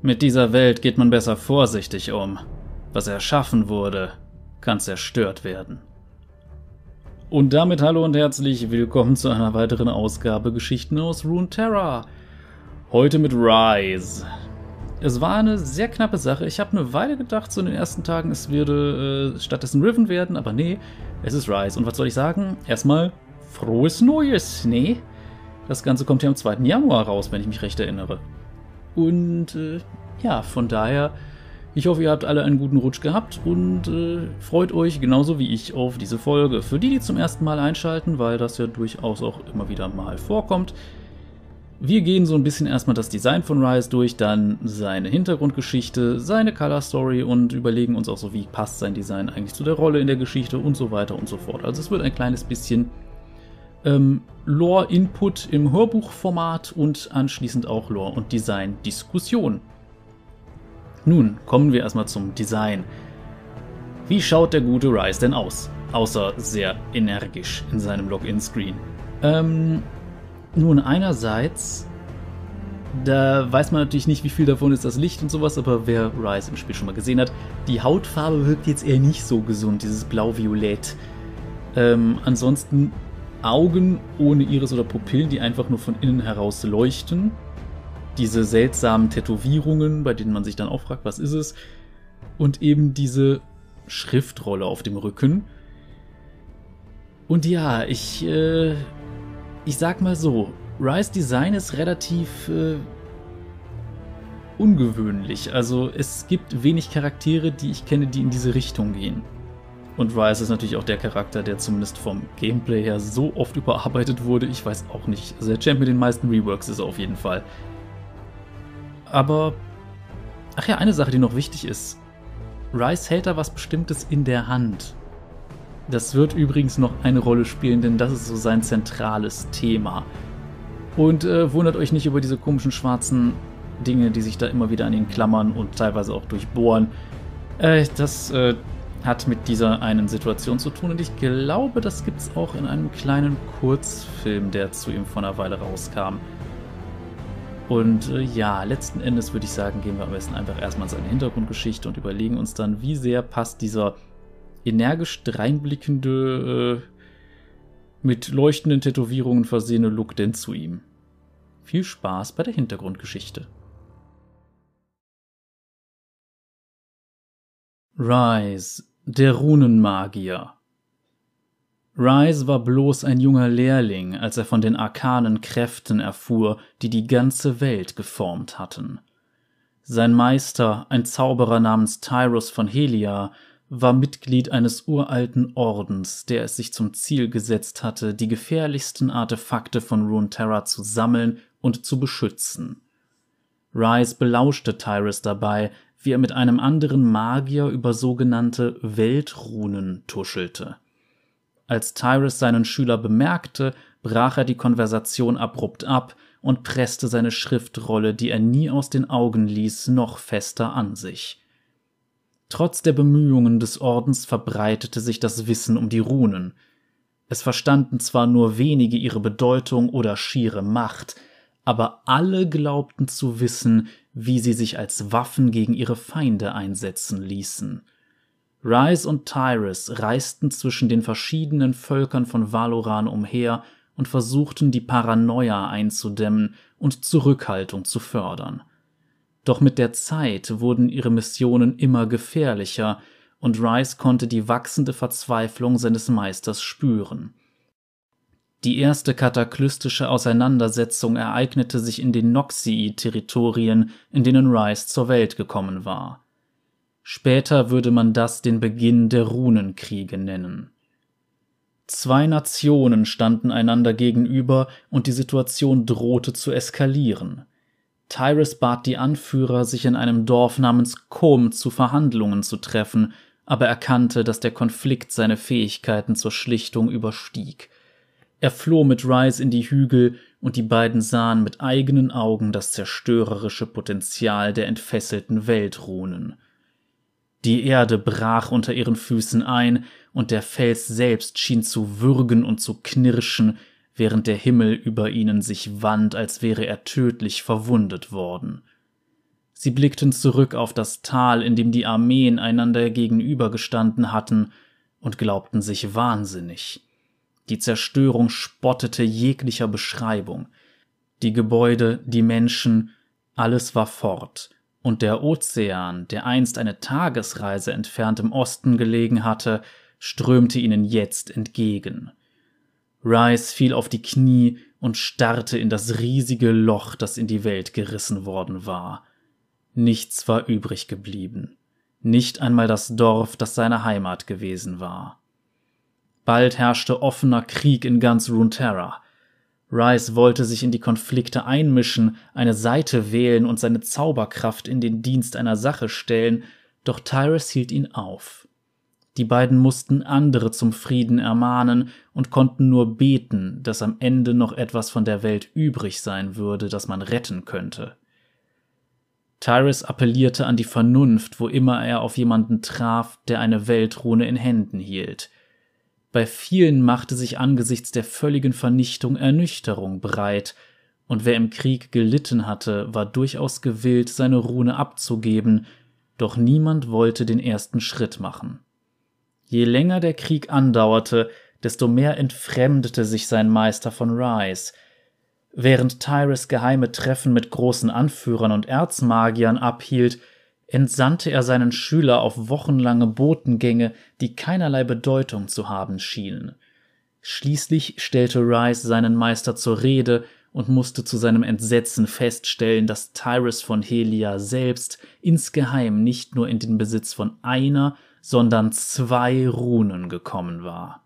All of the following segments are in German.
Mit dieser Welt geht man besser vorsichtig um. Was erschaffen wurde, kann zerstört werden. Und damit hallo und herzlich willkommen zu einer weiteren Ausgabe Geschichten aus Runeterra. Heute mit Rise. Es war eine sehr knappe Sache. Ich habe eine Weile gedacht, so in den ersten Tagen, es würde äh, stattdessen Riven werden, aber nee, es ist Rise. Und was soll ich sagen? Erstmal frohes Neues, nee? Das Ganze kommt ja am 2. Januar raus, wenn ich mich recht erinnere. Und äh, ja, von daher, ich hoffe, ihr habt alle einen guten Rutsch gehabt und äh, freut euch genauso wie ich auf diese Folge. Für die, die zum ersten Mal einschalten, weil das ja durchaus auch immer wieder mal vorkommt, wir gehen so ein bisschen erstmal das Design von Rise durch, dann seine Hintergrundgeschichte, seine Color Story und überlegen uns auch so, wie passt sein Design eigentlich zu der Rolle in der Geschichte und so weiter und so fort. Also es wird ein kleines bisschen ähm, Lore-Input im Hörbuchformat und anschließend auch Lore- und Design-Diskussion. Nun kommen wir erstmal zum Design. Wie schaut der gute Rise denn aus? Außer sehr energisch in seinem Login-Screen. Ähm, nun, einerseits, da weiß man natürlich nicht, wie viel davon ist das Licht und sowas, aber wer Rise im Spiel schon mal gesehen hat, die Hautfarbe wirkt jetzt eher nicht so gesund, dieses Blau-Violett. Ähm, ansonsten Augen ohne Iris oder Pupillen, die einfach nur von innen heraus leuchten. Diese seltsamen Tätowierungen, bei denen man sich dann auch fragt, was ist es? Und eben diese Schriftrolle auf dem Rücken. Und ja, ich, äh, ich sag mal so, Rise Design ist relativ äh, ungewöhnlich. Also es gibt wenig Charaktere, die ich kenne, die in diese Richtung gehen. Und Rise ist natürlich auch der Charakter, der zumindest vom Gameplay her so oft überarbeitet wurde. Ich weiß auch nicht. Also der Champ mit den meisten Reworks ist er auf jeden Fall. Aber, ach ja, eine Sache, die noch wichtig ist. Rise hält da was Bestimmtes in der Hand. Das wird übrigens noch eine Rolle spielen, denn das ist so sein zentrales Thema. Und äh, wundert euch nicht über diese komischen schwarzen Dinge, die sich da immer wieder an ihn klammern und teilweise auch durchbohren. Äh, das äh, hat mit dieser einen Situation zu tun und ich glaube, das gibt es auch in einem kleinen Kurzfilm, der zu ihm vor einer Weile rauskam. Und äh, ja, letzten Endes würde ich sagen, gehen wir am besten einfach erstmal in seine Hintergrundgeschichte und überlegen uns dann, wie sehr passt dieser energisch dreinblickende, äh, mit leuchtenden Tätowierungen versehene Look denn zu ihm. Viel Spaß bei der Hintergrundgeschichte. Rise, der Runenmagier. Rise war bloß ein junger Lehrling, als er von den arkanen Kräften erfuhr, die die ganze Welt geformt hatten. Sein Meister, ein Zauberer namens Tyrus von Helia, war Mitglied eines uralten Ordens, der es sich zum Ziel gesetzt hatte, die gefährlichsten Artefakte von Runeterra zu sammeln und zu beschützen. Rise belauschte Tyrus dabei, wie er mit einem anderen Magier über sogenannte Weltrunen tuschelte. Als Tyrus seinen Schüler bemerkte, brach er die Konversation abrupt ab und presste seine Schriftrolle, die er nie aus den Augen ließ, noch fester an sich. Trotz der Bemühungen des Ordens verbreitete sich das Wissen um die Runen. Es verstanden zwar nur wenige ihre Bedeutung oder schiere Macht, aber alle glaubten zu wissen, wie sie sich als Waffen gegen ihre Feinde einsetzen ließen. Rise und Tyrus reisten zwischen den verschiedenen Völkern von Valoran umher und versuchten die Paranoia einzudämmen und Zurückhaltung zu fördern. Doch mit der Zeit wurden ihre Missionen immer gefährlicher, und Rise konnte die wachsende Verzweiflung seines Meisters spüren. Die erste kataklystische Auseinandersetzung ereignete sich in den Noxii-Territorien, in denen Rise zur Welt gekommen war. Später würde man das den Beginn der Runenkriege nennen. Zwei Nationen standen einander gegenüber und die Situation drohte zu eskalieren. Tyrus bat die Anführer, sich in einem Dorf namens Kom zu Verhandlungen zu treffen, aber erkannte, dass der Konflikt seine Fähigkeiten zur Schlichtung überstieg. Er floh mit Rise in die Hügel, und die beiden sahen mit eigenen Augen das zerstörerische Potenzial der entfesselten Weltrunen. Die Erde brach unter ihren Füßen ein, und der Fels selbst schien zu würgen und zu knirschen, während der Himmel über ihnen sich wand, als wäre er tödlich verwundet worden. Sie blickten zurück auf das Tal, in dem die Armeen einander gegenübergestanden hatten, und glaubten sich wahnsinnig. Die Zerstörung spottete jeglicher Beschreibung. Die Gebäude, die Menschen, alles war fort, und der Ozean, der einst eine Tagesreise entfernt im Osten gelegen hatte, strömte ihnen jetzt entgegen. Rice fiel auf die Knie und starrte in das riesige Loch, das in die Welt gerissen worden war. Nichts war übrig geblieben, nicht einmal das Dorf, das seine Heimat gewesen war. Bald herrschte offener Krieg in ganz Runeterra. Rice wollte sich in die Konflikte einmischen, eine Seite wählen und seine Zauberkraft in den Dienst einer Sache stellen, doch Tyrus hielt ihn auf. Die beiden mussten andere zum Frieden ermahnen und konnten nur beten, dass am Ende noch etwas von der Welt übrig sein würde, das man retten könnte. Tyrus appellierte an die Vernunft, wo immer er auf jemanden traf, der eine Weltrune in Händen hielt. Bei vielen machte sich angesichts der völligen Vernichtung Ernüchterung breit, und wer im Krieg gelitten hatte, war durchaus gewillt, seine Rune abzugeben, doch niemand wollte den ersten Schritt machen. Je länger der Krieg andauerte, desto mehr entfremdete sich sein Meister von Rise – Während Tyrus geheime Treffen mit großen Anführern und Erzmagiern abhielt, entsandte er seinen Schüler auf wochenlange Botengänge, die keinerlei Bedeutung zu haben schienen. Schließlich stellte Rice seinen Meister zur Rede und musste zu seinem Entsetzen feststellen, dass Tyrus von Helia selbst insgeheim nicht nur in den Besitz von einer, sondern zwei Runen gekommen war.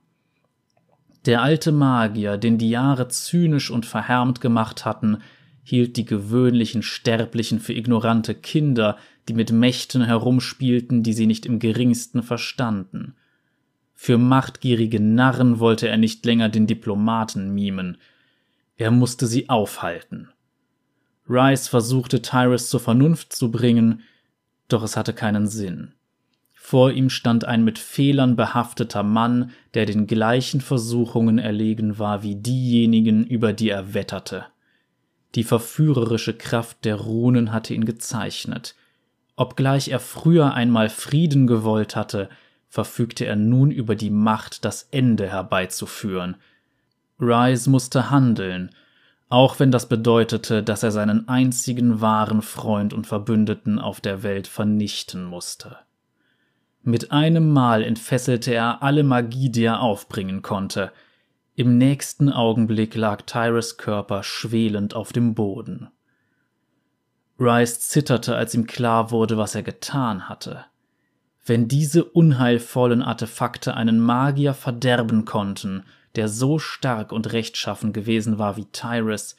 Der alte Magier, den die Jahre zynisch und verhärmt gemacht hatten, hielt die gewöhnlichen Sterblichen für ignorante Kinder, die mit Mächten herumspielten, die sie nicht im geringsten verstanden. Für machtgierige Narren wollte er nicht länger den Diplomaten mimen. Er musste sie aufhalten. Rice versuchte Tyrus zur Vernunft zu bringen, doch es hatte keinen Sinn. Vor ihm stand ein mit Fehlern behafteter Mann, der den gleichen Versuchungen erlegen war wie diejenigen, über die er wetterte. Die verführerische Kraft der Runen hatte ihn gezeichnet. Obgleich er früher einmal Frieden gewollt hatte, verfügte er nun über die Macht, das Ende herbeizuführen. Rise musste handeln, auch wenn das bedeutete, dass er seinen einzigen wahren Freund und Verbündeten auf der Welt vernichten musste. Mit einem Mal entfesselte er alle Magie, die er aufbringen konnte. Im nächsten Augenblick lag Tyrus Körper schwelend auf dem Boden. Rice zitterte, als ihm klar wurde, was er getan hatte. Wenn diese unheilvollen Artefakte einen Magier verderben konnten, der so stark und rechtschaffen gewesen war wie Tyrus,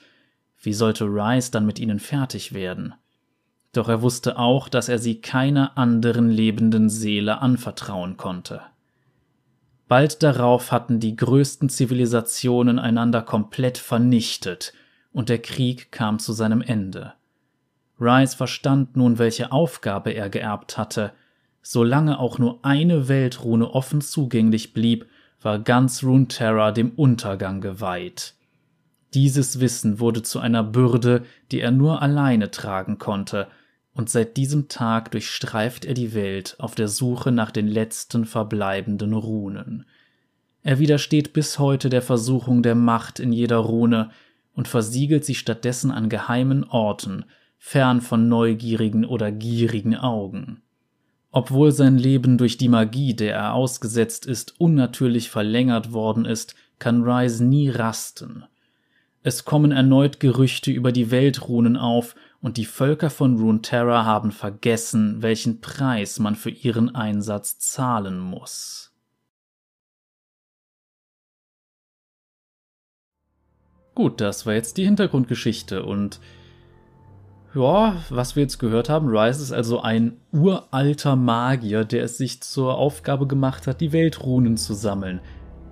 wie sollte Rice dann mit ihnen fertig werden? doch er wusste auch, dass er sie keiner anderen lebenden Seele anvertrauen konnte. Bald darauf hatten die größten Zivilisationen einander komplett vernichtet, und der Krieg kam zu seinem Ende. Rice verstand nun, welche Aufgabe er geerbt hatte. Solange auch nur eine Weltrune offen zugänglich blieb, war ganz Runeterra dem Untergang geweiht. Dieses Wissen wurde zu einer Bürde, die er nur alleine tragen konnte, und seit diesem Tag durchstreift er die Welt auf der Suche nach den letzten verbleibenden Runen. Er widersteht bis heute der Versuchung der Macht in jeder Rune und versiegelt sie stattdessen an geheimen Orten, fern von neugierigen oder gierigen Augen. Obwohl sein Leben durch die Magie, der er ausgesetzt ist, unnatürlich verlängert worden ist, kann Rise nie rasten. Es kommen erneut Gerüchte über die Weltrunen auf und die Völker von Runeterra haben vergessen, welchen Preis man für ihren Einsatz zahlen muss. Gut, das war jetzt die Hintergrundgeschichte und ja, was wir jetzt gehört haben, Rise ist also ein uralter Magier, der es sich zur Aufgabe gemacht hat, die Weltrunen zu sammeln.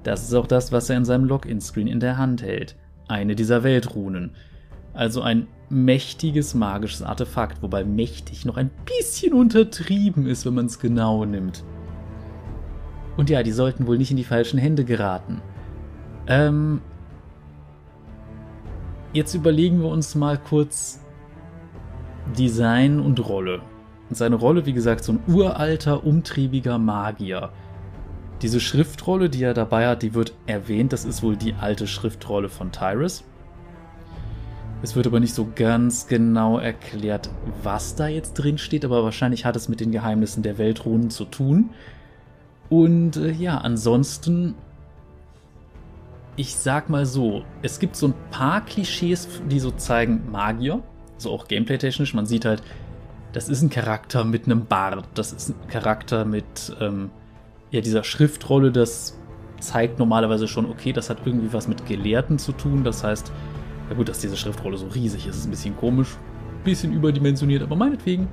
Das ist auch das, was er in seinem Login-Screen in der Hand hält. Eine dieser Weltrunen. Also ein mächtiges magisches Artefakt, wobei mächtig noch ein bisschen untertrieben ist, wenn man es genau nimmt. Und ja, die sollten wohl nicht in die falschen Hände geraten. Ähm, jetzt überlegen wir uns mal kurz, Design und Rolle. Und seine Rolle, wie gesagt, so ein uralter, umtriebiger Magier. Diese Schriftrolle, die er dabei hat, die wird erwähnt. Das ist wohl die alte Schriftrolle von Tyrus. Es wird aber nicht so ganz genau erklärt, was da jetzt drin steht, aber wahrscheinlich hat es mit den Geheimnissen der Weltrunen zu tun. Und äh, ja, ansonsten, ich sag mal so, es gibt so ein paar Klischees, die so zeigen Magier, so auch gameplay-technisch. Man sieht halt, das ist ein Charakter mit einem Bart, das ist ein Charakter mit ähm, ja, dieser Schriftrolle, das zeigt normalerweise schon, okay, das hat irgendwie was mit Gelehrten zu tun. Das heißt, ja gut, dass diese Schriftrolle so riesig ist, ist ein bisschen komisch, bisschen überdimensioniert, aber meinetwegen.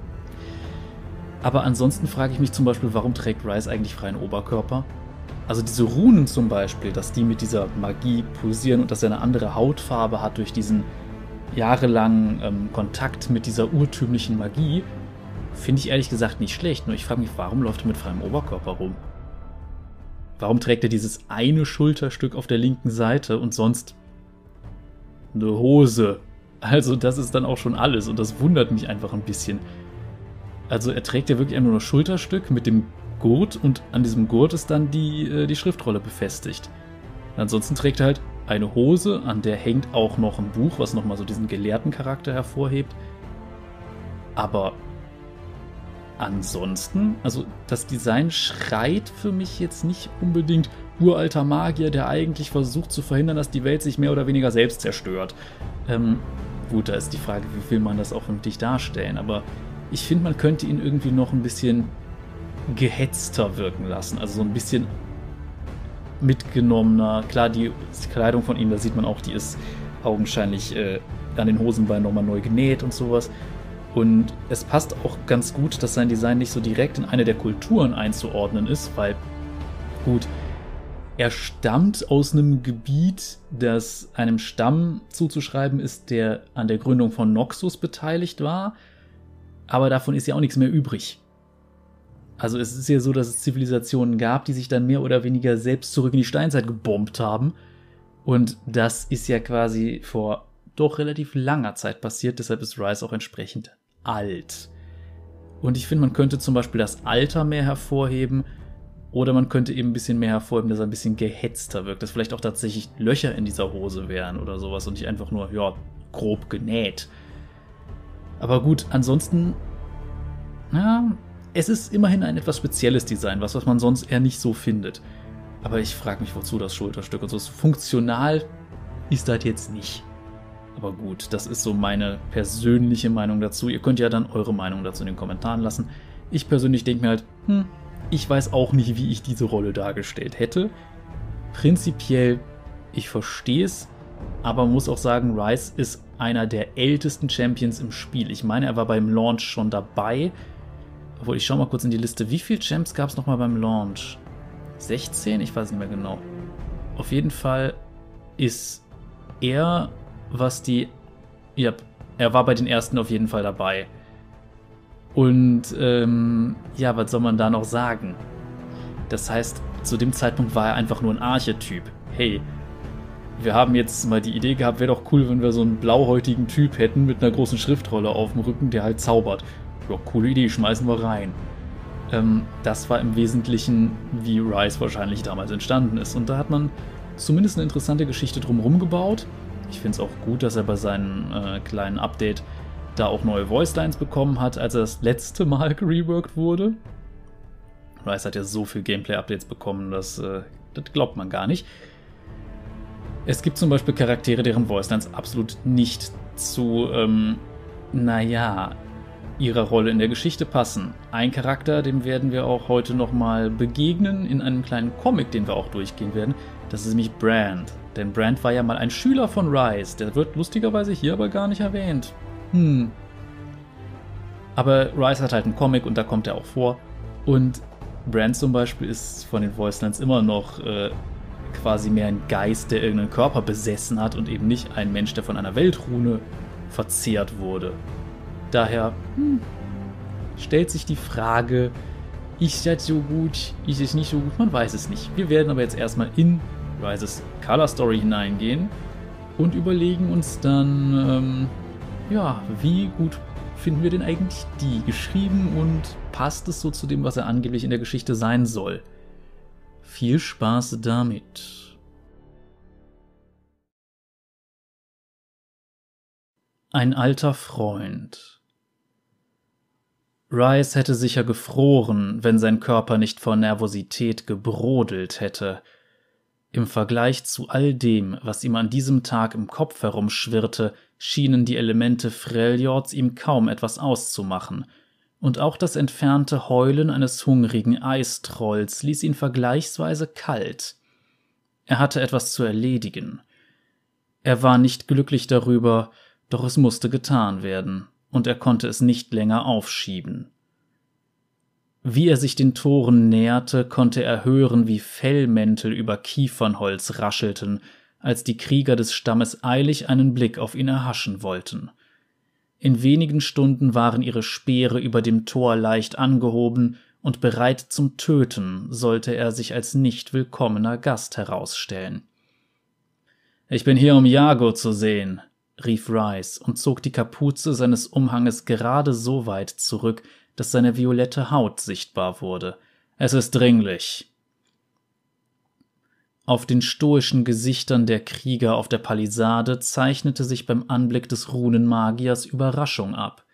Aber ansonsten frage ich mich zum Beispiel, warum trägt Rice eigentlich freien Oberkörper? Also diese Runen zum Beispiel, dass die mit dieser Magie pulsieren und dass er eine andere Hautfarbe hat durch diesen jahrelangen ähm, Kontakt mit dieser urtümlichen Magie, finde ich ehrlich gesagt nicht schlecht. Nur ich frage mich, warum läuft er mit freiem Oberkörper rum? Warum trägt er dieses eine Schulterstück auf der linken Seite und sonst eine Hose? Also das ist dann auch schon alles und das wundert mich einfach ein bisschen. Also er trägt ja wirklich nur ein Schulterstück mit dem Gurt und an diesem Gurt ist dann die, äh, die Schriftrolle befestigt. Ansonsten trägt er halt eine Hose, an der hängt auch noch ein Buch, was nochmal so diesen gelehrten Charakter hervorhebt. Aber ansonsten, also das Design schreit für mich jetzt nicht unbedingt uralter Magier, der eigentlich versucht zu verhindern, dass die Welt sich mehr oder weniger selbst zerstört. Ähm, gut, da ist die Frage, wie will man das auch vernünftig darstellen, aber ich finde, man könnte ihn irgendwie noch ein bisschen gehetzter wirken lassen, also so ein bisschen mitgenommener. Klar, die Kleidung von ihm, da sieht man auch, die ist augenscheinlich äh, an den Hosenbeinen nochmal neu genäht und sowas. Und es passt auch ganz gut, dass sein Design nicht so direkt in eine der Kulturen einzuordnen ist, weil, gut, er stammt aus einem Gebiet, das einem Stamm zuzuschreiben ist, der an der Gründung von Noxus beteiligt war, aber davon ist ja auch nichts mehr übrig. Also es ist ja so, dass es Zivilisationen gab, die sich dann mehr oder weniger selbst zurück in die Steinzeit gebombt haben. Und das ist ja quasi vor doch relativ langer Zeit passiert, deshalb ist Rice auch entsprechend alt. Und ich finde, man könnte zum Beispiel das Alter mehr hervorheben oder man könnte eben ein bisschen mehr hervorheben, dass er ein bisschen gehetzter wirkt, dass vielleicht auch tatsächlich Löcher in dieser Hose wären oder sowas und nicht einfach nur, ja, grob genäht. Aber gut, ansonsten, ja, es ist immerhin ein etwas spezielles Design, was, was man sonst eher nicht so findet. Aber ich frage mich, wozu das Schulterstück und so. Funktional ist das jetzt nicht. Aber gut, das ist so meine persönliche Meinung dazu. Ihr könnt ja dann eure Meinung dazu in den Kommentaren lassen. Ich persönlich denke mir halt, hm, ich weiß auch nicht, wie ich diese Rolle dargestellt hätte. Prinzipiell, ich verstehe es, aber muss auch sagen, Rice ist einer der ältesten Champions im Spiel. Ich meine, er war beim Launch schon dabei. Obwohl, ich schaue mal kurz in die Liste. Wie viele Champs gab es nochmal beim Launch? 16? Ich weiß nicht mehr genau. Auf jeden Fall ist er was die. Ja, er war bei den ersten auf jeden Fall dabei. Und ähm, ja, was soll man da noch sagen? Das heißt, zu dem Zeitpunkt war er einfach nur ein Archetyp. Hey, wir haben jetzt mal die Idee gehabt, wäre doch cool, wenn wir so einen blauhäutigen Typ hätten mit einer großen Schriftrolle auf dem Rücken, der halt zaubert. Ja, coole Idee, schmeißen wir rein. Ähm, das war im Wesentlichen, wie Rise wahrscheinlich damals entstanden ist. Und da hat man zumindest eine interessante Geschichte drumherum gebaut. Ich finde es auch gut, dass er bei seinem äh, kleinen Update da auch neue Voicelines bekommen hat, als er das letzte Mal gereworked wurde. Rise hat ja so viel Gameplay-Updates bekommen, dass, äh, das glaubt man gar nicht. Es gibt zum Beispiel Charaktere, deren Voicelines absolut nicht zu, ähm, naja, ihrer Rolle in der Geschichte passen. Ein Charakter, dem werden wir auch heute nochmal begegnen in einem kleinen Comic, den wir auch durchgehen werden. Das ist nämlich Brand. Denn Brand war ja mal ein Schüler von Rice. Der wird lustigerweise hier aber gar nicht erwähnt. Hm. Aber Rice hat halt einen Comic und da kommt er auch vor. Und Brand zum Beispiel ist von den Voicelines immer noch äh, quasi mehr ein Geist, der irgendeinen Körper besessen hat und eben nicht ein Mensch, der von einer Weltrune verzehrt wurde. Daher hm, stellt sich die Frage, ist das so gut, ist es nicht so gut, man weiß es nicht. Wir werden aber jetzt erstmal in Rises Color Story hineingehen und überlegen uns dann, ähm, ja, wie gut finden wir denn eigentlich die geschrieben und passt es so zu dem, was er angeblich in der Geschichte sein soll? Viel Spaß damit. Ein alter Freund. Rice hätte sicher gefroren, wenn sein Körper nicht vor Nervosität gebrodelt hätte. Im Vergleich zu all dem, was ihm an diesem Tag im Kopf herumschwirrte, schienen die Elemente Freljords ihm kaum etwas auszumachen, und auch das entfernte Heulen eines hungrigen Eistrolls ließ ihn vergleichsweise kalt. Er hatte etwas zu erledigen. Er war nicht glücklich darüber, doch es musste getan werden, und er konnte es nicht länger aufschieben. Wie er sich den Toren näherte, konnte er hören, wie Fellmäntel über Kiefernholz raschelten, als die Krieger des Stammes eilig einen Blick auf ihn erhaschen wollten. In wenigen Stunden waren ihre Speere über dem Tor leicht angehoben, und bereit zum Töten sollte er sich als nicht willkommener Gast herausstellen. Ich bin hier, um Jago zu sehen, rief Rice und zog die Kapuze seines Umhanges gerade so weit zurück, dass seine violette Haut sichtbar wurde. Es ist dringlich. Auf den stoischen Gesichtern der Krieger auf der Palisade zeichnete sich beim Anblick des Runenmagiers Überraschung ab.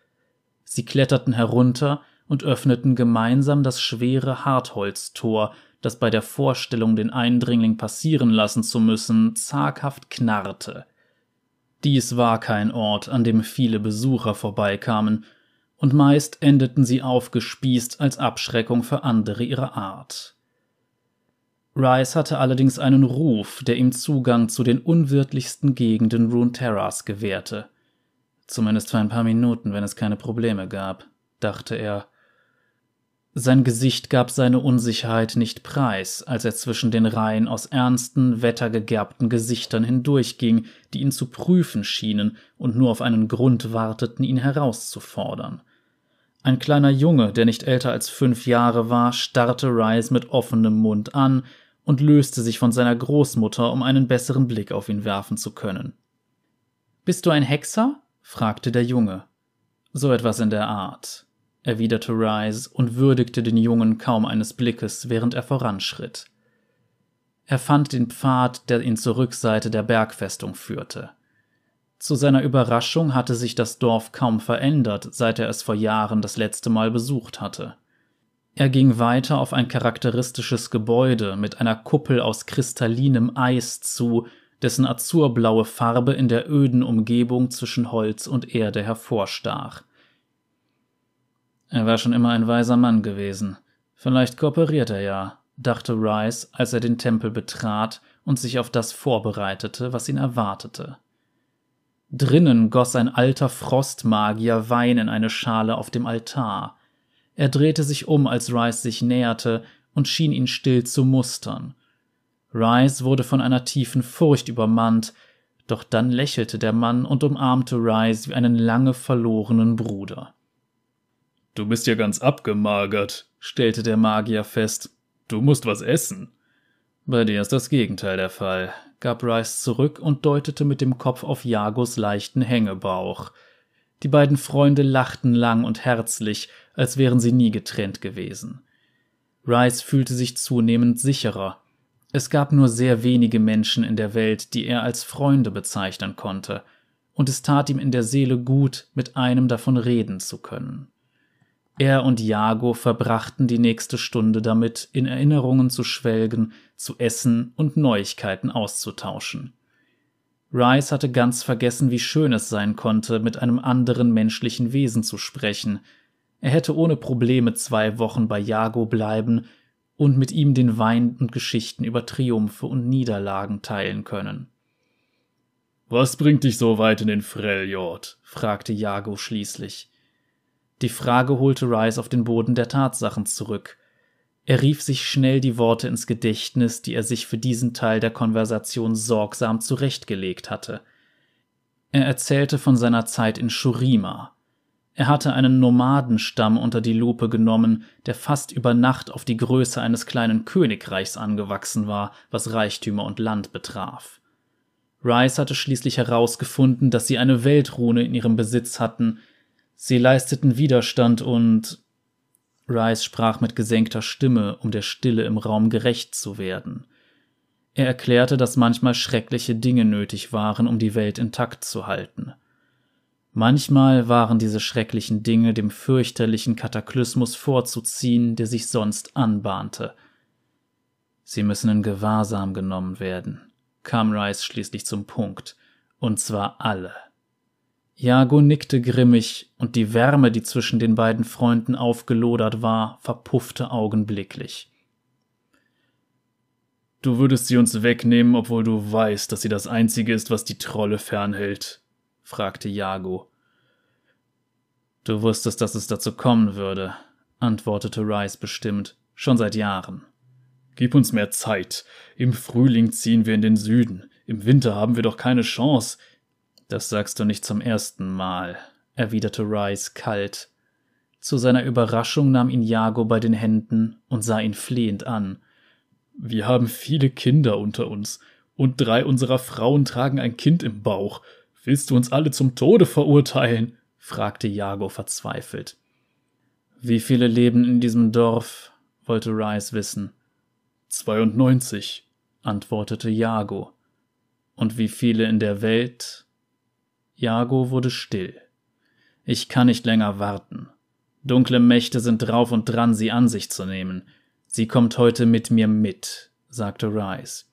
Sie kletterten herunter und öffneten gemeinsam das schwere Hartholztor, das bei der Vorstellung, den Eindringling passieren lassen zu müssen, zaghaft knarrte. Dies war kein Ort, an dem viele Besucher vorbeikamen, und meist endeten sie aufgespießt als Abschreckung für andere ihrer Art. Rice hatte allerdings einen Ruf, der ihm Zugang zu den unwirtlichsten Gegenden Runeterras gewährte. Zumindest für ein paar Minuten, wenn es keine Probleme gab, dachte er, sein Gesicht gab seine Unsicherheit nicht preis, als er zwischen den Reihen aus ernsten, wettergegerbten Gesichtern hindurchging, die ihn zu prüfen schienen und nur auf einen Grund warteten, ihn herauszufordern. Ein kleiner Junge, der nicht älter als fünf Jahre war, starrte Rice mit offenem Mund an und löste sich von seiner Großmutter, um einen besseren Blick auf ihn werfen zu können. Bist du ein Hexer? fragte der Junge. So etwas in der Art erwiderte Rice und würdigte den Jungen kaum eines Blickes, während er voranschritt. Er fand den Pfad, der ihn zur Rückseite der Bergfestung führte. Zu seiner Überraschung hatte sich das Dorf kaum verändert, seit er es vor Jahren das letzte Mal besucht hatte. Er ging weiter auf ein charakteristisches Gebäude mit einer Kuppel aus kristallinem Eis zu, dessen azurblaue Farbe in der öden Umgebung zwischen Holz und Erde hervorstach. Er war schon immer ein weiser Mann gewesen. Vielleicht kooperiert er ja, dachte Rice, als er den Tempel betrat und sich auf das vorbereitete, was ihn erwartete. Drinnen goss ein alter Frostmagier Wein in eine Schale auf dem Altar. Er drehte sich um, als Rice sich näherte, und schien ihn still zu mustern. Rice wurde von einer tiefen Furcht übermannt, doch dann lächelte der Mann und umarmte Rice wie einen lange verlorenen Bruder. Du bist ja ganz abgemagert, stellte der Magier fest. Du musst was essen. Bei dir ist das Gegenteil der Fall, gab Rice zurück und deutete mit dem Kopf auf Jagos leichten Hängebauch. Die beiden Freunde lachten lang und herzlich, als wären sie nie getrennt gewesen. Rice fühlte sich zunehmend sicherer. Es gab nur sehr wenige Menschen in der Welt, die er als Freunde bezeichnen konnte, und es tat ihm in der Seele gut, mit einem davon reden zu können. Er und Jago verbrachten die nächste Stunde damit, in Erinnerungen zu schwelgen, zu essen und Neuigkeiten auszutauschen. Rice hatte ganz vergessen, wie schön es sein konnte, mit einem anderen menschlichen Wesen zu sprechen. Er hätte ohne Probleme zwei Wochen bei Jago bleiben und mit ihm den Wein und Geschichten über Triumphe und Niederlagen teilen können. Was bringt dich so weit in den Freljord? fragte Jago schließlich. Die Frage holte Rice auf den Boden der Tatsachen zurück. Er rief sich schnell die Worte ins Gedächtnis, die er sich für diesen Teil der Konversation sorgsam zurechtgelegt hatte. Er erzählte von seiner Zeit in Shurima. Er hatte einen Nomadenstamm unter die Lupe genommen, der fast über Nacht auf die Größe eines kleinen Königreichs angewachsen war, was Reichtümer und Land betraf. Rice hatte schließlich herausgefunden, dass sie eine Weltrune in ihrem Besitz hatten, Sie leisteten Widerstand und Rice sprach mit gesenkter Stimme, um der Stille im Raum gerecht zu werden. Er erklärte, dass manchmal schreckliche Dinge nötig waren, um die Welt intakt zu halten. Manchmal waren diese schrecklichen Dinge dem fürchterlichen Kataklysmus vorzuziehen, der sich sonst anbahnte. Sie müssen in Gewahrsam genommen werden, kam Rice schließlich zum Punkt, und zwar alle. Jago nickte grimmig, und die Wärme, die zwischen den beiden Freunden aufgelodert war, verpuffte augenblicklich. Du würdest sie uns wegnehmen, obwohl du weißt, dass sie das Einzige ist, was die Trolle fernhält, fragte Jago. Du wusstest, dass es dazu kommen würde, antwortete Rice bestimmt, schon seit Jahren. Gib uns mehr Zeit. Im Frühling ziehen wir in den Süden. Im Winter haben wir doch keine Chance. Das sagst du nicht zum ersten Mal, erwiderte Rice kalt. Zu seiner Überraschung nahm ihn Jago bei den Händen und sah ihn flehend an. Wir haben viele Kinder unter uns, und drei unserer Frauen tragen ein Kind im Bauch. Willst du uns alle zum Tode verurteilen? fragte Jago verzweifelt. Wie viele leben in diesem Dorf? wollte Rice wissen. 92, antwortete Jago. Und wie viele in der Welt? Jago wurde still. Ich kann nicht länger warten. Dunkle Mächte sind drauf und dran, sie an sich zu nehmen. Sie kommt heute mit mir mit, sagte Rice.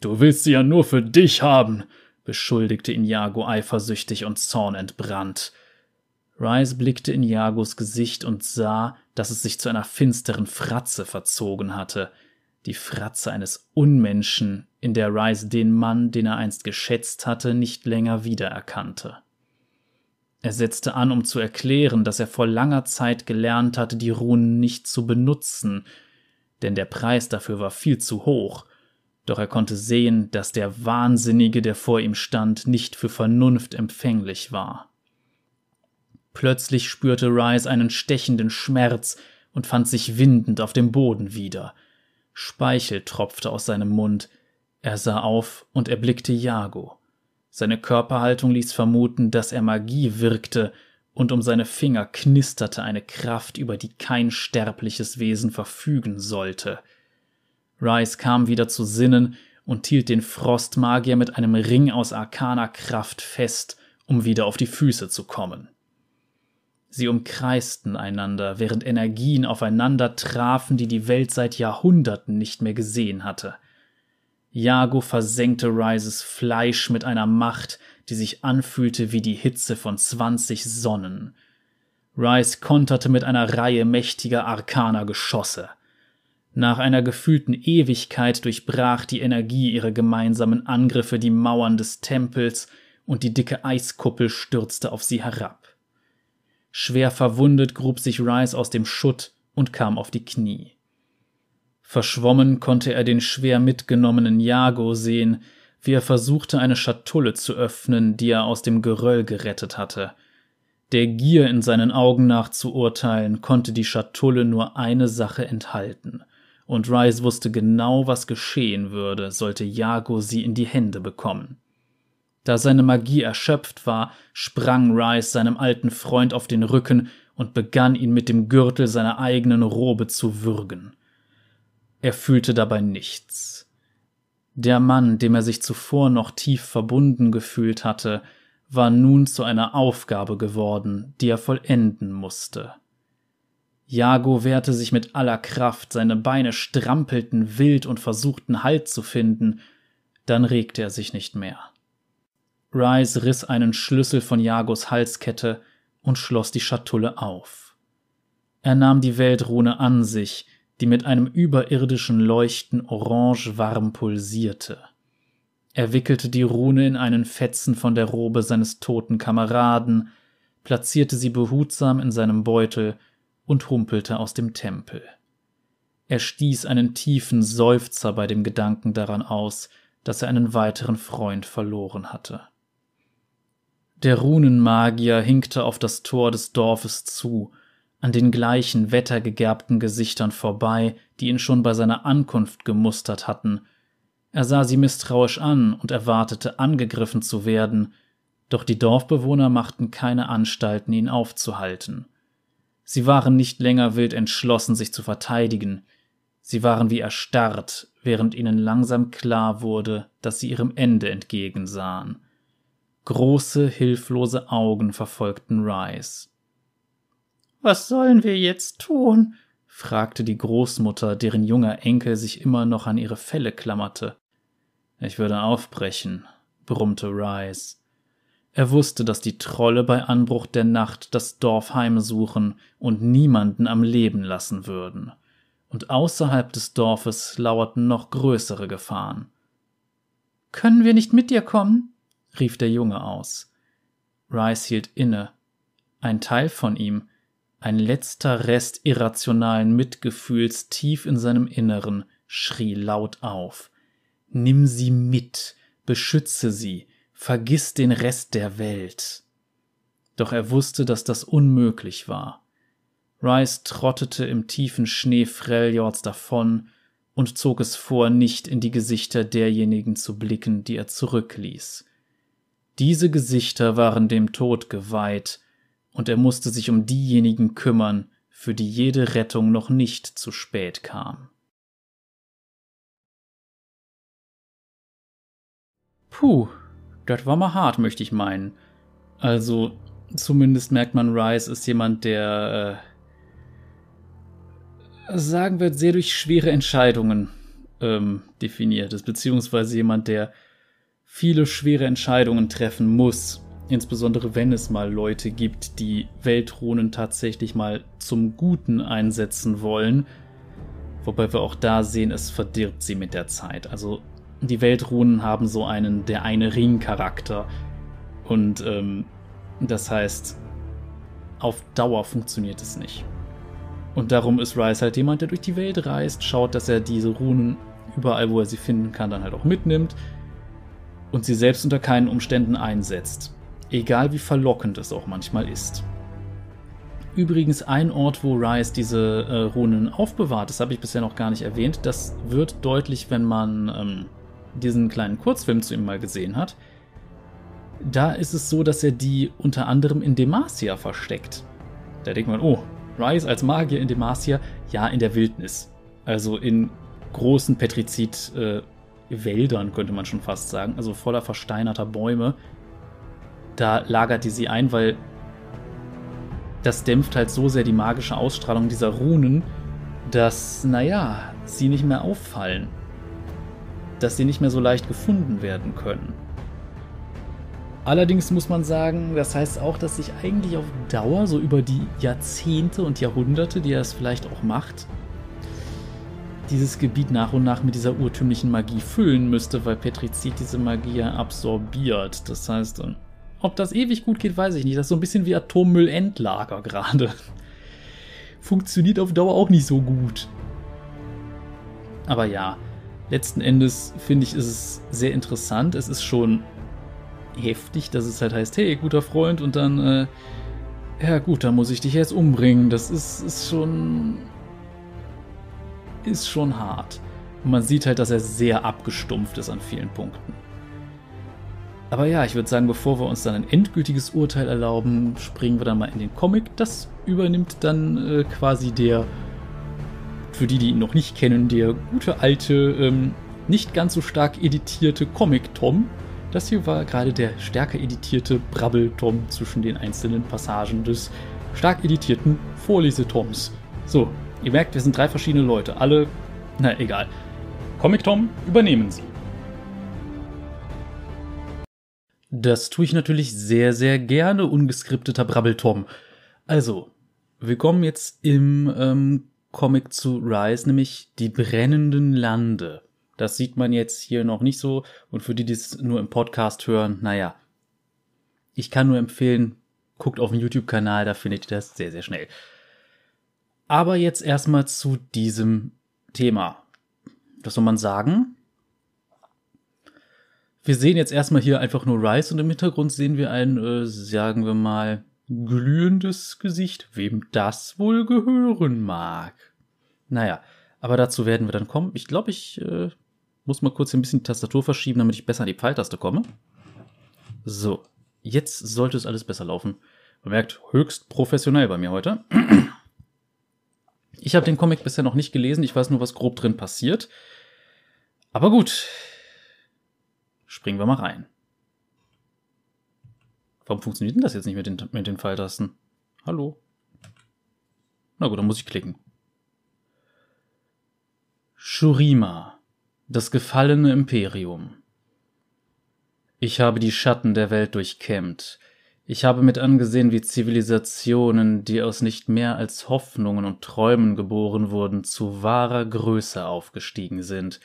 Du willst sie ja nur für dich haben, beschuldigte ihn Jago eifersüchtig und zornentbrannt. Rice blickte in Jagos Gesicht und sah, dass es sich zu einer finsteren Fratze verzogen hatte, die Fratze eines Unmenschen, in der Rice den Mann, den er einst geschätzt hatte, nicht länger wiedererkannte. Er setzte an, um zu erklären, dass er vor langer Zeit gelernt hatte, die Runen nicht zu benutzen, denn der Preis dafür war viel zu hoch, doch er konnte sehen, dass der Wahnsinnige, der vor ihm stand, nicht für Vernunft empfänglich war. Plötzlich spürte Rice einen stechenden Schmerz und fand sich windend auf dem Boden wieder. Speichel tropfte aus seinem Mund. Er sah auf und erblickte Jago. Seine Körperhaltung ließ vermuten, dass er Magie wirkte, und um seine Finger knisterte eine Kraft, über die kein sterbliches Wesen verfügen sollte. Rice kam wieder zu Sinnen und hielt den Frostmagier mit einem Ring aus arkaner Kraft fest, um wieder auf die Füße zu kommen. Sie umkreisten einander, während Energien aufeinander trafen, die die Welt seit Jahrhunderten nicht mehr gesehen hatte. Jago versenkte Rises Fleisch mit einer Macht, die sich anfühlte wie die Hitze von zwanzig Sonnen. Rice konterte mit einer Reihe mächtiger arkaner Geschosse. Nach einer gefühlten Ewigkeit durchbrach die Energie ihrer gemeinsamen Angriffe die Mauern des Tempels und die dicke Eiskuppel stürzte auf sie herab. Schwer verwundet grub sich Rice aus dem Schutt und kam auf die Knie. Verschwommen konnte er den schwer mitgenommenen Jago sehen, wie er versuchte, eine Schatulle zu öffnen, die er aus dem Geröll gerettet hatte. Der Gier in seinen Augen nach zu urteilen, konnte die Schatulle nur eine Sache enthalten – und Rice wusste genau, was geschehen würde, sollte Jago sie in die Hände bekommen. Da seine Magie erschöpft war, sprang Rice seinem alten Freund auf den Rücken und begann ihn mit dem Gürtel seiner eigenen Robe zu würgen. Er fühlte dabei nichts. Der Mann, dem er sich zuvor noch tief verbunden gefühlt hatte, war nun zu einer Aufgabe geworden, die er vollenden musste. Jago wehrte sich mit aller Kraft, seine Beine strampelten wild und versuchten Halt zu finden, dann regte er sich nicht mehr. Rice riss einen Schlüssel von Jagos Halskette und schloss die Schatulle auf. Er nahm die Weltrune an sich, die mit einem überirdischen Leuchten orange warm pulsierte. Er wickelte die Rune in einen Fetzen von der Robe seines toten Kameraden, platzierte sie behutsam in seinem Beutel und humpelte aus dem Tempel. Er stieß einen tiefen Seufzer bei dem Gedanken daran aus, dass er einen weiteren Freund verloren hatte. Der Runenmagier hinkte auf das Tor des Dorfes zu, an den gleichen wettergegerbten Gesichtern vorbei, die ihn schon bei seiner Ankunft gemustert hatten. Er sah sie misstrauisch an und erwartete, angegriffen zu werden, Doch die Dorfbewohner machten keine Anstalten, ihn aufzuhalten. Sie waren nicht länger wild entschlossen, sich zu verteidigen. Sie waren wie erstarrt, während ihnen langsam klar wurde, dass sie ihrem Ende entgegensahen. Große, hilflose Augen verfolgten Rice. Was sollen wir jetzt tun? fragte die Großmutter, deren junger Enkel sich immer noch an ihre Felle klammerte. Ich würde aufbrechen, brummte Rice. Er wusste, dass die Trolle bei Anbruch der Nacht das Dorf heimsuchen und niemanden am Leben lassen würden. Und außerhalb des Dorfes lauerten noch größere Gefahren. Können wir nicht mit dir kommen? rief der Junge aus. Rice hielt inne. Ein Teil von ihm, ein letzter Rest irrationalen Mitgefühls tief in seinem Inneren, schrie laut auf. Nimm sie mit, beschütze sie, vergiss den Rest der Welt. Doch er wusste, dass das unmöglich war. Rice trottete im tiefen Schnee Freljords davon und zog es vor, nicht in die Gesichter derjenigen zu blicken, die er zurückließ. Diese Gesichter waren dem Tod geweiht, und er musste sich um diejenigen kümmern, für die jede Rettung noch nicht zu spät kam. Puh, das war mal hart, möchte ich meinen. Also, zumindest merkt man, Rice ist jemand, der, äh, sagen wir, sehr durch schwere Entscheidungen ähm, definiert ist, beziehungsweise jemand, der viele schwere Entscheidungen treffen muss. Insbesondere wenn es mal Leute gibt, die Weltrunen tatsächlich mal zum Guten einsetzen wollen. Wobei wir auch da sehen, es verdirbt sie mit der Zeit. Also die Weltrunen haben so einen der eine Ring-Charakter. Und ähm, das heißt, auf Dauer funktioniert es nicht. Und darum ist Rice halt jemand, der durch die Welt reist, schaut, dass er diese Runen überall, wo er sie finden kann, dann halt auch mitnimmt und sie selbst unter keinen Umständen einsetzt. Egal wie verlockend es auch manchmal ist. Übrigens ein Ort, wo Rice diese äh, Runen aufbewahrt, das habe ich bisher noch gar nicht erwähnt. Das wird deutlich, wenn man ähm, diesen kleinen Kurzfilm zu ihm mal gesehen hat, da ist es so, dass er die unter anderem in Demacia versteckt. Da denkt man, oh, Rice als Magier in Demacia, ja, in der Wildnis. Also in großen Petrizid-Wäldern, äh, könnte man schon fast sagen, also voller versteinerter Bäume. Da lagert die sie ein, weil das dämpft halt so sehr die magische Ausstrahlung dieser Runen, dass, naja, sie nicht mehr auffallen dass sie nicht mehr so leicht gefunden werden können. Allerdings muss man sagen, das heißt auch, dass sich eigentlich auf Dauer, so über die Jahrzehnte und Jahrhunderte, die er es vielleicht auch macht, dieses Gebiet nach und nach mit dieser urtümlichen Magie füllen müsste, weil Petrizid diese Magie absorbiert. Das heißt, ob das ewig gut geht, weiß ich nicht. Das ist so ein bisschen wie Atommüllendlager gerade. Funktioniert auf Dauer auch nicht so gut. Aber ja, letzten Endes finde ich, ist es sehr interessant. Es ist schon heftig, dass es halt heißt, hey, guter Freund, und dann, äh, ja gut, dann muss ich dich jetzt umbringen. Das ist, ist schon. ist schon hart. Und man sieht halt, dass er sehr abgestumpft ist an vielen Punkten. Aber ja, ich würde sagen, bevor wir uns dann ein endgültiges Urteil erlauben, springen wir dann mal in den Comic. Das übernimmt dann äh, quasi der für die, die ihn noch nicht kennen, der gute alte, ähm, nicht ganz so stark editierte Comic-Tom. Das hier war gerade der stärker editierte Brabbel-Tom zwischen den einzelnen Passagen des stark editierten Vorlesetoms. So, ihr merkt, wir sind drei verschiedene Leute. Alle, na egal. Comic-Tom, übernehmen Sie. Das tue ich natürlich sehr, sehr gerne, ungeskripteter Brabbel-Tom. Also, willkommen jetzt im ähm, Comic zu Rise, nämlich die brennenden Lande. Das sieht man jetzt hier noch nicht so. Und für die, die es nur im Podcast hören, naja. Ich kann nur empfehlen, guckt auf den YouTube-Kanal, da findet ihr das sehr, sehr schnell. Aber jetzt erstmal zu diesem Thema. Was soll man sagen? Wir sehen jetzt erstmal hier einfach nur Rice und im Hintergrund sehen wir ein, äh, sagen wir mal, glühendes Gesicht, wem das wohl gehören mag. Naja, aber dazu werden wir dann kommen. Ich glaube, ich äh, muss mal kurz ein bisschen die Tastatur verschieben, damit ich besser an die Pfeiltaste komme. So, jetzt sollte es alles besser laufen. Man merkt, höchst professionell bei mir heute. Ich habe den Comic bisher noch nicht gelesen, ich weiß nur, was grob drin passiert. Aber gut. Springen wir mal rein. Warum funktioniert denn das jetzt nicht mit den, mit den Pfeiltasten? Hallo? Na gut, dann muss ich klicken. Shurima, das gefallene Imperium. Ich habe die Schatten der Welt durchkämmt. Ich habe mit angesehen, wie Zivilisationen, die aus nicht mehr als Hoffnungen und Träumen geboren wurden, zu wahrer Größe aufgestiegen sind.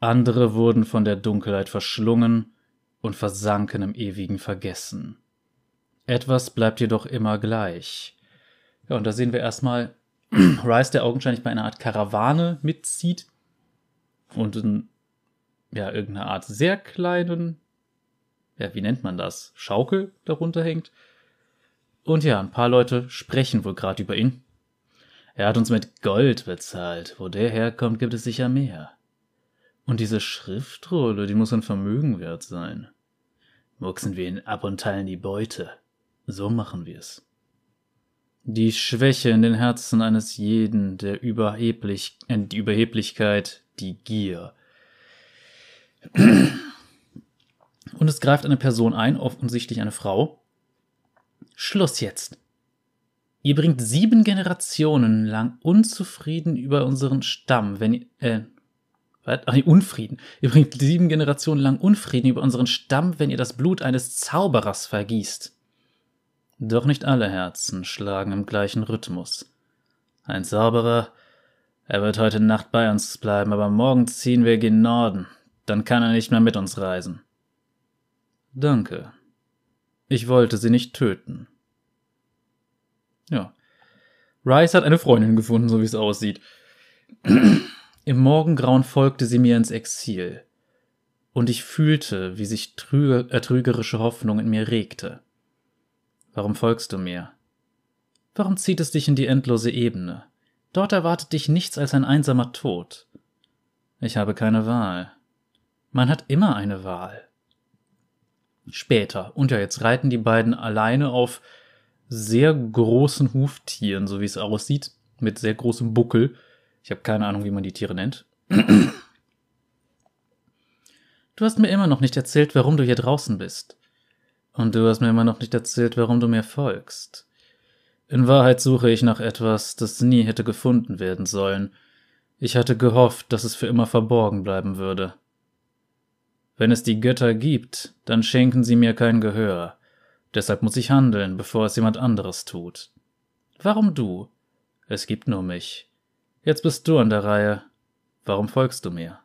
Andere wurden von der Dunkelheit verschlungen und versanken im ewigen Vergessen. Etwas bleibt jedoch immer gleich. Ja, und da sehen wir erstmal Rice, der augenscheinlich bei einer Art Karawane mitzieht und in, ja, irgendeiner Art sehr kleinen, ja, wie nennt man das? Schaukel darunter hängt. Und ja, ein paar Leute sprechen wohl gerade über ihn. Er hat uns mit Gold bezahlt. Wo der herkommt, gibt es sicher mehr. Und diese Schriftrolle, die muss ein Vermögen wert sein. Mucksen wir ihn ab und teilen die Beute. So machen wir's. Die Schwäche in den Herzen eines jeden, der Überheblich, äh, die Überheblichkeit, die Gier. Und es greift eine Person ein, offensichtlich eine Frau. Schluss jetzt. Ihr bringt sieben Generationen lang unzufrieden über unseren Stamm, wenn ihr, äh, Ach, Unfrieden. Ihr bringt sieben Generationen lang Unfrieden über unseren Stamm, wenn ihr das Blut eines Zauberers vergießt. Doch nicht alle Herzen schlagen im gleichen Rhythmus. Ein Zauberer, er wird heute Nacht bei uns bleiben, aber morgen ziehen wir gen Norden. Dann kann er nicht mehr mit uns reisen. Danke. Ich wollte sie nicht töten. Ja. Rice hat eine Freundin gefunden, so wie es aussieht. Im Morgengrauen folgte sie mir ins Exil, und ich fühlte, wie sich trüger, äh, Hoffnung in mir regte. Warum folgst du mir? Warum zieht es dich in die endlose Ebene? Dort erwartet dich nichts als ein einsamer Tod. Ich habe keine Wahl. Man hat immer eine Wahl. Später, und ja, jetzt reiten die beiden alleine auf sehr großen Huftieren, so wie es aussieht, mit sehr großem Buckel, ich habe keine Ahnung, wie man die Tiere nennt. Du hast mir immer noch nicht erzählt, warum du hier draußen bist. Und du hast mir immer noch nicht erzählt, warum du mir folgst. In Wahrheit suche ich nach etwas, das nie hätte gefunden werden sollen. Ich hatte gehofft, dass es für immer verborgen bleiben würde. Wenn es die Götter gibt, dann schenken sie mir kein Gehör. Deshalb muss ich handeln, bevor es jemand anderes tut. Warum du? Es gibt nur mich. Jetzt bist du an der Reihe. Warum folgst du mir?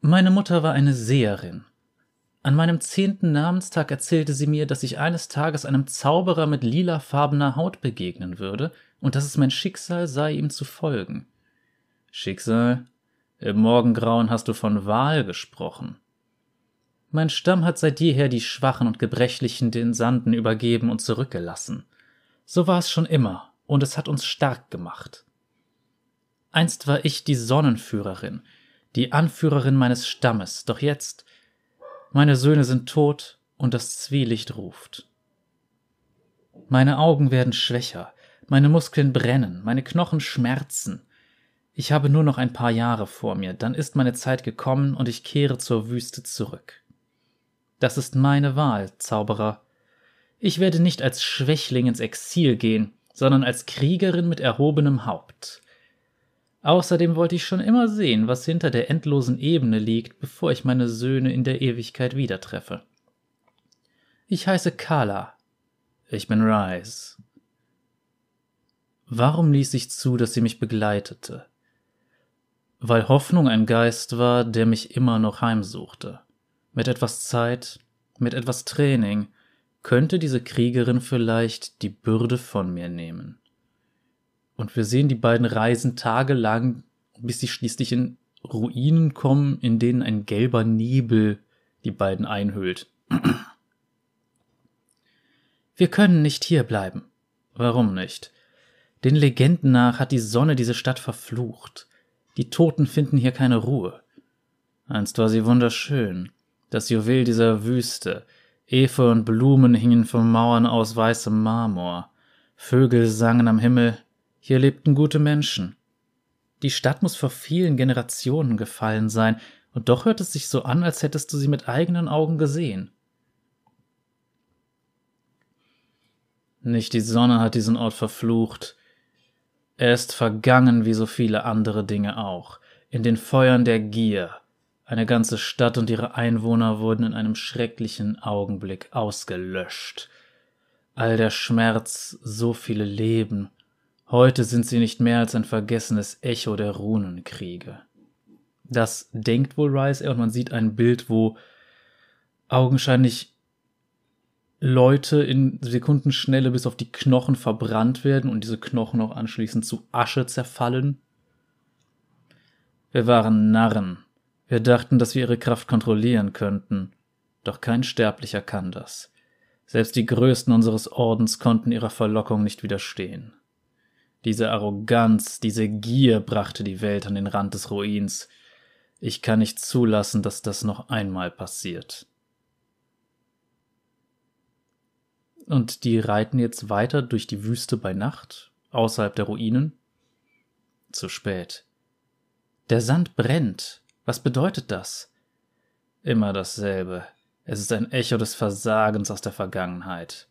Meine Mutter war eine Seherin. An meinem zehnten Namenstag erzählte sie mir, dass ich eines Tages einem Zauberer mit lilafarbener Haut begegnen würde und dass es mein Schicksal sei, ihm zu folgen. Schicksal? Im Morgengrauen hast du von Wahl gesprochen. Mein Stamm hat seit jeher die Schwachen und Gebrechlichen den Sanden übergeben und zurückgelassen. So war es schon immer, und es hat uns stark gemacht. Einst war ich die Sonnenführerin, die Anführerin meines Stammes, doch jetzt meine Söhne sind tot und das Zwielicht ruft. Meine Augen werden schwächer, meine Muskeln brennen, meine Knochen schmerzen. Ich habe nur noch ein paar Jahre vor mir, dann ist meine Zeit gekommen und ich kehre zur Wüste zurück. Das ist meine Wahl, Zauberer. Ich werde nicht als Schwächling ins Exil gehen, sondern als Kriegerin mit erhobenem Haupt. Außerdem wollte ich schon immer sehen, was hinter der endlosen Ebene liegt, bevor ich meine Söhne in der Ewigkeit wieder treffe. Ich heiße Kala. Ich bin Rise. Warum ließ ich zu, dass sie mich begleitete? Weil Hoffnung ein Geist war, der mich immer noch heimsuchte. Mit etwas Zeit, mit etwas Training könnte diese Kriegerin vielleicht die Bürde von mir nehmen. Und wir sehen die beiden reisen tagelang, bis sie schließlich in Ruinen kommen, in denen ein gelber Nebel die beiden einhüllt. Wir können nicht hier bleiben. Warum nicht? Den Legenden nach hat die Sonne diese Stadt verflucht. Die Toten finden hier keine Ruhe. Einst war sie wunderschön, Das Juwel dieser Wüste. Efeu und Blumen hingen von Mauern aus weißem Marmor. Vögel sangen am Himmel. Hier lebten gute Menschen. Die Stadt muss vor vielen Generationen gefallen sein, und doch hört es sich so an, als hättest du sie mit eigenen Augen gesehen. Nicht die Sonne hat diesen Ort verflucht. Er ist vergangen wie so viele andere Dinge auch, in den Feuern der Gier. Eine ganze Stadt und ihre Einwohner wurden in einem schrecklichen Augenblick ausgelöscht. All der Schmerz, so viele Leben, heute sind sie nicht mehr als ein vergessenes Echo der Runenkriege. Das denkt wohl Rice, und man sieht ein Bild, wo augenscheinlich Leute in Sekundenschnelle bis auf die Knochen verbrannt werden und diese Knochen auch anschließend zu Asche zerfallen. Wir waren Narren. Wir dachten, dass wir ihre Kraft kontrollieren könnten. Doch kein Sterblicher kann das. Selbst die Größten unseres Ordens konnten ihrer Verlockung nicht widerstehen. Diese Arroganz, diese Gier brachte die Welt an den Rand des Ruins, ich kann nicht zulassen, dass das noch einmal passiert. Und die reiten jetzt weiter durch die Wüste bei Nacht, außerhalb der Ruinen? Zu spät. Der Sand brennt. Was bedeutet das? Immer dasselbe. Es ist ein Echo des Versagens aus der Vergangenheit.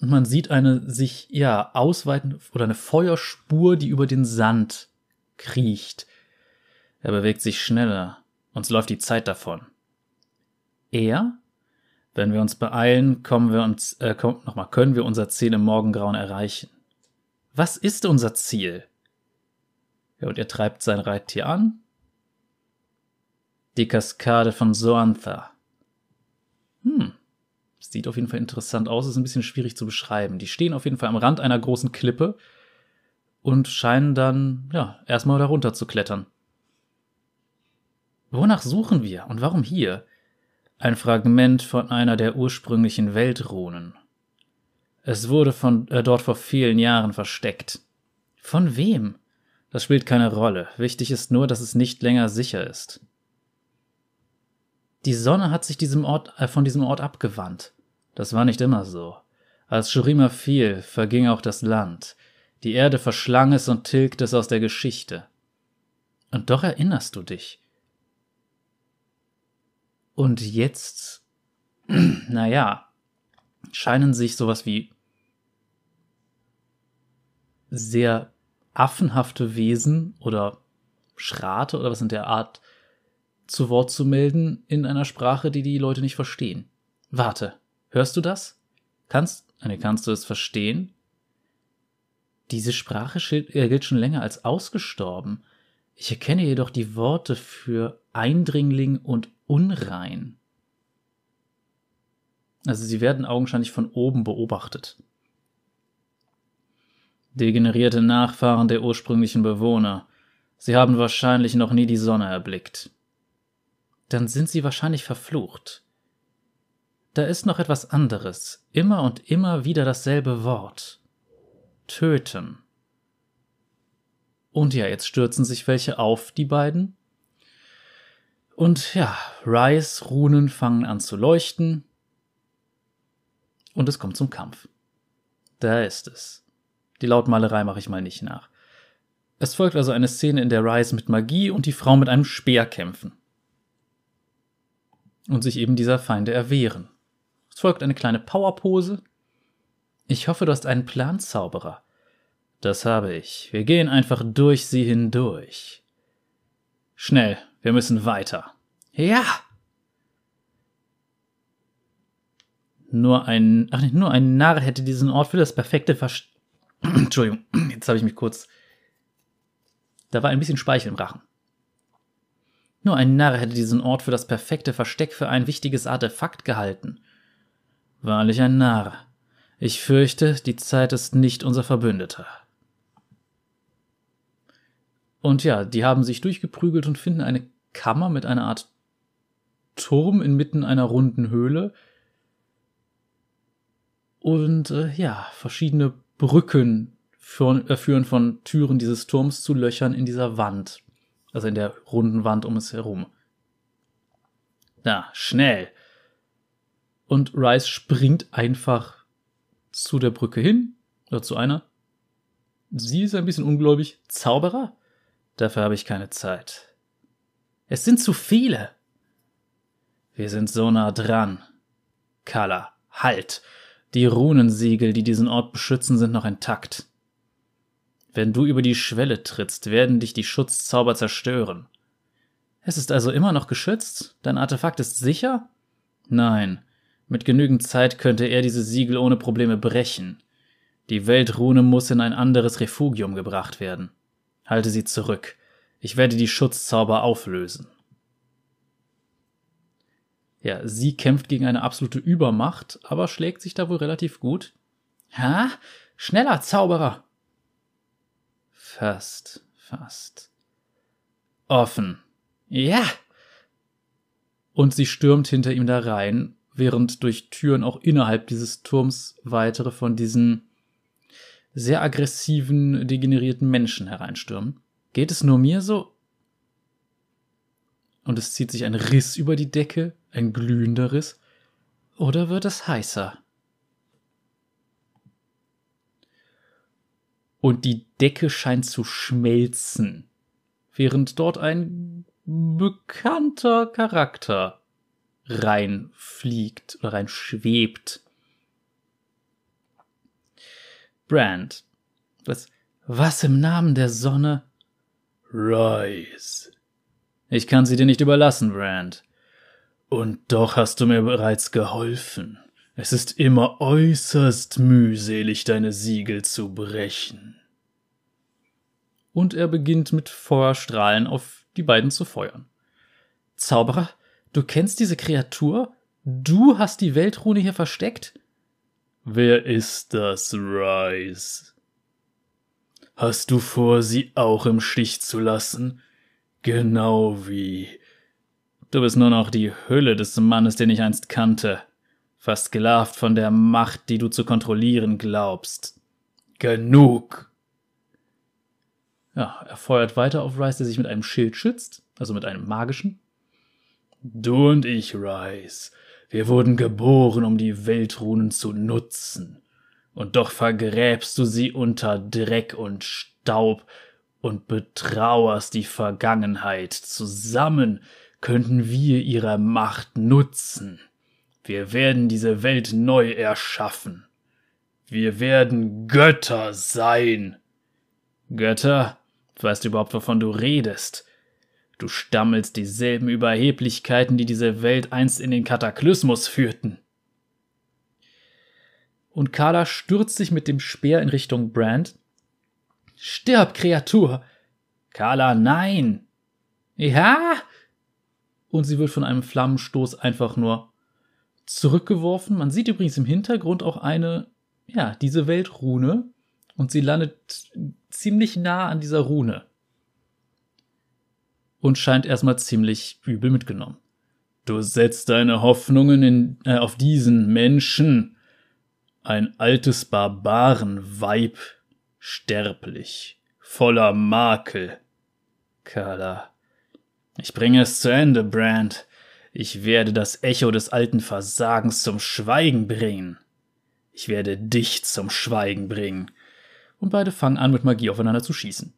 Und man sieht eine sich ja ausweiten oder eine Feuerspur, die über den Sand kriecht. Er bewegt sich schneller. Uns läuft die Zeit davon. Er? Wenn wir uns beeilen, kommen wir uns, äh, komm, nochmal, können wir unser Ziel im Morgengrauen erreichen. Was ist unser Ziel? Ja, und er treibt sein Reittier an. Die Kaskade von Soantha. Hm. Sieht auf jeden Fall interessant aus, ist ein bisschen schwierig zu beschreiben. Die stehen auf jeden Fall am Rand einer großen Klippe und scheinen dann, ja, erstmal darunter zu klettern. Wonach suchen wir und warum hier? Ein Fragment von einer der ursprünglichen Weltrunen. Es wurde von äh, dort vor vielen Jahren versteckt. Von wem? Das spielt keine Rolle. Wichtig ist nur, dass es nicht länger sicher ist. Die Sonne hat sich diesem Ort, äh, von diesem Ort abgewandt. Das war nicht immer so. Als Shurima fiel, verging auch das Land. Die Erde verschlang es und tilgte es aus der Geschichte. Und doch erinnerst du dich. Und jetzt, naja, scheinen sich sowas wie sehr affenhafte Wesen oder Schrate oder was in der Art zu Wort zu melden in einer Sprache, die die Leute nicht verstehen. Warte, hörst du das? Kannst, nee, kannst du es verstehen? Diese Sprache äh, gilt schon länger als ausgestorben. Ich erkenne jedoch die Worte für Eindringling und unrein. Also sie werden augenscheinlich von oben beobachtet. Degenerierte Nachfahren der ursprünglichen Bewohner. Sie haben wahrscheinlich noch nie die Sonne erblickt. Dann sind sie wahrscheinlich verflucht. Da ist noch etwas anderes, immer und immer wieder dasselbe Wort. Töten. Und ja, jetzt stürzen sich welche auf die beiden und ja, Rice Runen fangen an zu leuchten. Und es kommt zum Kampf. Da ist es. Die Lautmalerei mache ich mal nicht nach. Es folgt also eine Szene, in der Rice mit Magie und die Frau mit einem Speer kämpfen. Und sich eben dieser Feinde erwehren. Es folgt eine kleine Powerpose. Ich hoffe, du hast einen Plan, Zauberer. Das habe ich. Wir gehen einfach durch sie hindurch. Schnell, wir müssen weiter. Ja. Nur ein, ach nicht, nur ein Narr hätte diesen Ort für das perfekte Verst Entschuldigung, jetzt habe ich mich kurz. Da war ein bisschen Speichel im Rachen. Nur ein Narr hätte diesen Ort für das perfekte Versteck für ein wichtiges Artefakt gehalten. Wahrlich ein Narr. Ich fürchte, die Zeit ist nicht unser Verbündeter. Und ja, die haben sich durchgeprügelt und finden eine Kammer mit einer Art Turm inmitten einer runden Höhle. Und äh, ja, verschiedene Brücken führen, äh, führen von Türen dieses Turms zu Löchern in dieser Wand. Also in der runden Wand um es herum. Da, schnell. Und Rice springt einfach zu der Brücke hin, oder zu einer. Sie ist ein bisschen ungläubig. Zauberer? Dafür habe ich keine Zeit. Es sind zu viele. Wir sind so nah dran. Kala, halt! Die Runensiegel, die diesen Ort beschützen, sind noch intakt. Wenn du über die Schwelle trittst, werden dich die Schutzzauber zerstören. Es ist also immer noch geschützt? Dein Artefakt ist sicher? Nein. Mit genügend Zeit könnte er diese Siegel ohne Probleme brechen. Die Weltrune muss in ein anderes Refugium gebracht werden. Halte sie zurück. Ich werde die Schutzzauber auflösen. Ja, sie kämpft gegen eine absolute Übermacht, aber schlägt sich da wohl relativ gut. Ha? Schneller, Zauberer! Fast, fast. Offen. Ja! Und sie stürmt hinter ihm da rein, während durch Türen auch innerhalb dieses Turms weitere von diesen sehr aggressiven, degenerierten Menschen hereinstürmen. Geht es nur mir so? Und es zieht sich ein Riss über die Decke, ein glühender Riss. Oder wird es heißer? Und die Decke scheint zu schmelzen, während dort ein bekannter Charakter reinfliegt oder reinschwebt. Brand. Was, was im Namen der Sonne? Rise. Ich kann sie dir nicht überlassen, Brand. Und doch hast du mir bereits geholfen. Es ist immer äußerst mühselig, deine Siegel zu brechen. Und er beginnt mit Feuerstrahlen auf die beiden zu feuern. Zauberer, du kennst diese Kreatur? Du hast die Weltrune hier versteckt? Wer ist das, Rise? Hast du vor, sie auch im Stich zu lassen? Genau wie. Du bist nur noch die Hülle des Mannes, den ich einst kannte, versklavt von der Macht, die du zu kontrollieren glaubst. Genug! Ja, er feuert weiter auf Rice, der sich mit einem Schild schützt, also mit einem magischen. Du und ich, Rice, wir wurden geboren, um die Weltrunen zu nutzen. Und doch vergräbst du sie unter Dreck und Staub und betrauerst die Vergangenheit. Zusammen könnten wir ihre Macht nutzen. Wir werden diese Welt neu erschaffen. Wir werden Götter sein. Götter? Weißt du überhaupt, wovon du redest? Du stammelst dieselben Überheblichkeiten, die diese Welt einst in den Kataklysmus führten. Und Carla stürzt sich mit dem Speer in Richtung Brand. Stirb, Kreatur! Carla, nein! Ja! Und sie wird von einem Flammenstoß einfach nur zurückgeworfen. Man sieht übrigens im Hintergrund auch eine, ja, diese Weltrune. Und sie landet ziemlich nah an dieser Rune und scheint erstmal ziemlich übel mitgenommen. Du setzt deine Hoffnungen in, äh, auf diesen Menschen. Ein altes Barbarenweib, sterblich, voller Makel. Carla. Ich bringe es zu Ende, Brand. Ich werde das Echo des alten Versagens zum Schweigen bringen. Ich werde dich zum Schweigen bringen. Und beide fangen an, mit Magie aufeinander zu schießen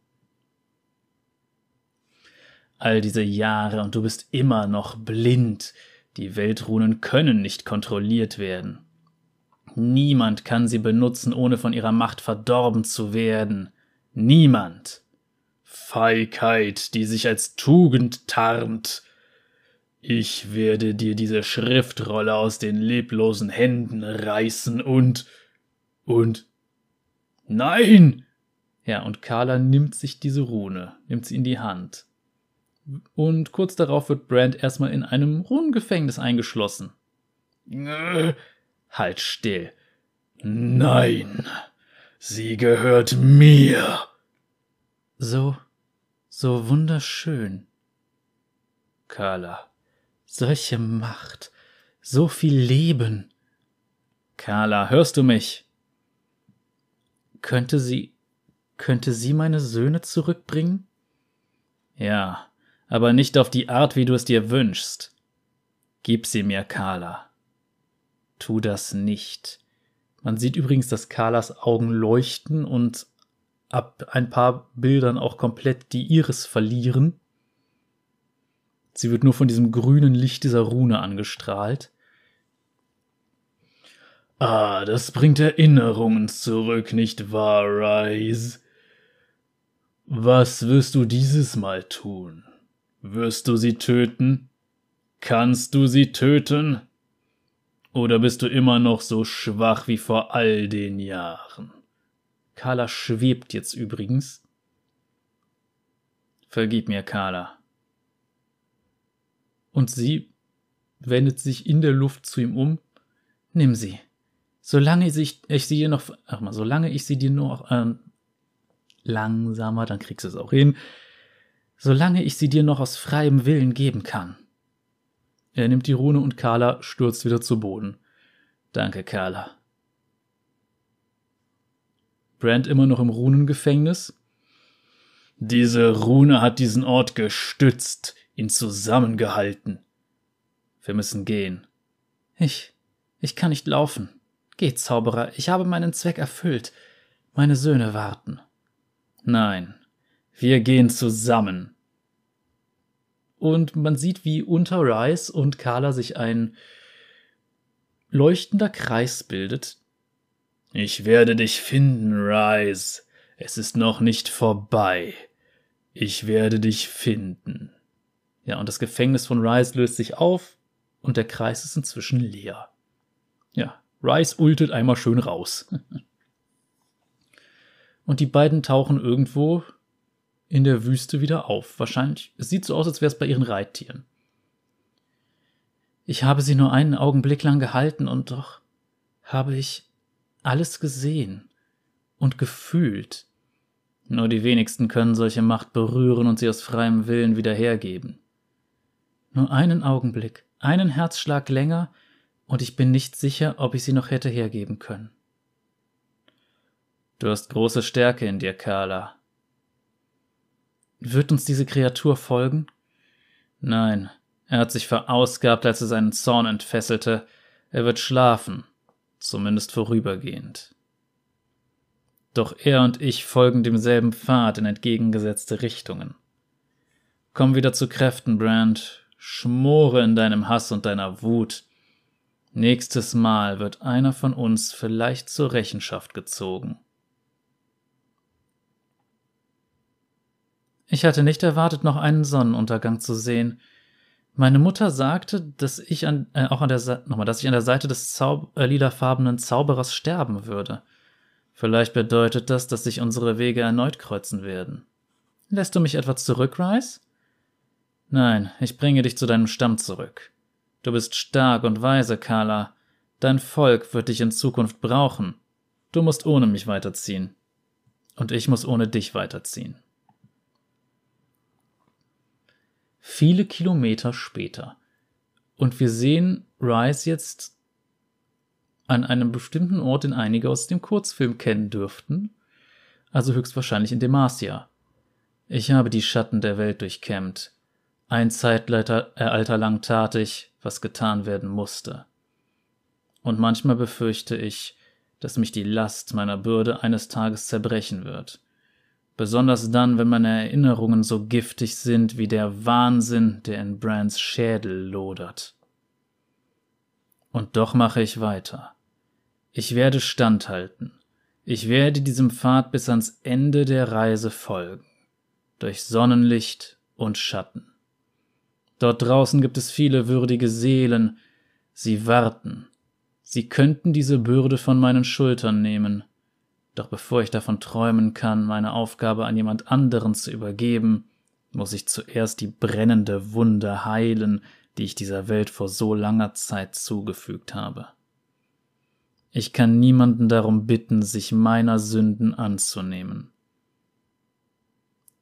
all diese Jahre und du bist immer noch blind. Die Weltrunen können nicht kontrolliert werden. Niemand kann sie benutzen, ohne von ihrer Macht verdorben zu werden. Niemand. Feigheit, die sich als Tugend tarnt. Ich werde dir diese Schriftrolle aus den leblosen Händen reißen und. und. Nein! Ja, und Carla nimmt sich diese Rune, nimmt sie in die Hand. Und kurz darauf wird Brand erstmal in einem Runengefängnis eingeschlossen. Äh, halt still. Nein, sie gehört mir. So, so wunderschön. Carla, solche Macht, so viel Leben. Carla, hörst du mich? Könnte sie, könnte sie meine Söhne zurückbringen? Ja, aber nicht auf die Art, wie du es dir wünschst. Gib sie mir, Carla. Tu das nicht. Man sieht übrigens, dass Carlas Augen leuchten und ab ein paar Bildern auch komplett die Iris verlieren. Sie wird nur von diesem grünen Licht dieser Rune angestrahlt. Ah, das bringt Erinnerungen zurück, nicht wahr, Rise? Was wirst du dieses Mal tun? Wirst du sie töten? Kannst du sie töten? Oder bist du immer noch so schwach wie vor all den Jahren? Carla schwebt jetzt übrigens. Vergib mir, Carla. Und sie wendet sich in der Luft zu ihm um. Nimm sie. Solange ich, ich sie dir noch, ach mal, solange ich sie dir noch, ähm, langsamer, dann kriegst du es auch hin. Solange ich sie dir noch aus freiem Willen geben kann. Er nimmt die Rune und Carla stürzt wieder zu Boden. Danke, Carla. Brand immer noch im Runengefängnis. Diese Rune hat diesen Ort gestützt, ihn zusammengehalten. Wir müssen gehen. Ich, ich kann nicht laufen. Geh, Zauberer, ich habe meinen Zweck erfüllt. Meine Söhne warten. Nein, wir gehen zusammen. Und man sieht, wie unter Rice und Carla sich ein leuchtender Kreis bildet. Ich werde dich finden, Rice. Es ist noch nicht vorbei. Ich werde dich finden. Ja, und das Gefängnis von Rice löst sich auf und der Kreis ist inzwischen leer. Ja, Rice ultet einmal schön raus. und die beiden tauchen irgendwo in der Wüste wieder auf. Wahrscheinlich, es sieht so aus, als wäre es bei ihren Reittieren. Ich habe sie nur einen Augenblick lang gehalten und doch habe ich alles gesehen und gefühlt. Nur die wenigsten können solche Macht berühren und sie aus freiem Willen wieder hergeben. Nur einen Augenblick, einen Herzschlag länger, und ich bin nicht sicher, ob ich sie noch hätte hergeben können. Du hast große Stärke in dir, Carla. Wird uns diese Kreatur folgen? Nein, er hat sich verausgabt, als er seinen Zorn entfesselte. Er wird schlafen, zumindest vorübergehend. Doch er und ich folgen demselben Pfad in entgegengesetzte Richtungen. Komm wieder zu Kräften, Brand, schmore in deinem Hass und deiner Wut. Nächstes Mal wird einer von uns vielleicht zur Rechenschaft gezogen. Ich hatte nicht erwartet, noch einen Sonnenuntergang zu sehen. Meine Mutter sagte, dass ich an, äh, auch an der, nochmal, dass ich an der Seite des Zau äh, lilafarbenen Zauberers sterben würde. Vielleicht bedeutet das, dass sich unsere Wege erneut kreuzen werden. Lässt du mich etwa zurück, Rice? Nein, ich bringe dich zu deinem Stamm zurück. Du bist stark und weise, Carla. Dein Volk wird dich in Zukunft brauchen. Du musst ohne mich weiterziehen. Und ich muss ohne dich weiterziehen. Viele Kilometer später. Und wir sehen Rice jetzt an einem bestimmten Ort, den einige aus dem Kurzfilm kennen dürften, also höchstwahrscheinlich in Demacia. Ich habe die Schatten der Welt durchkämmt, ein Zeitalter äh, lang tat ich, was getan werden musste. Und manchmal befürchte ich, dass mich die Last meiner Bürde eines Tages zerbrechen wird. Besonders dann, wenn meine Erinnerungen so giftig sind wie der Wahnsinn, der in Brands Schädel lodert. Und doch mache ich weiter. Ich werde standhalten. Ich werde diesem Pfad bis ans Ende der Reise folgen. Durch Sonnenlicht und Schatten. Dort draußen gibt es viele würdige Seelen. Sie warten. Sie könnten diese Bürde von meinen Schultern nehmen. Doch bevor ich davon träumen kann, meine Aufgabe an jemand anderen zu übergeben, muss ich zuerst die brennende Wunde heilen, die ich dieser Welt vor so langer Zeit zugefügt habe. Ich kann niemanden darum bitten, sich meiner Sünden anzunehmen.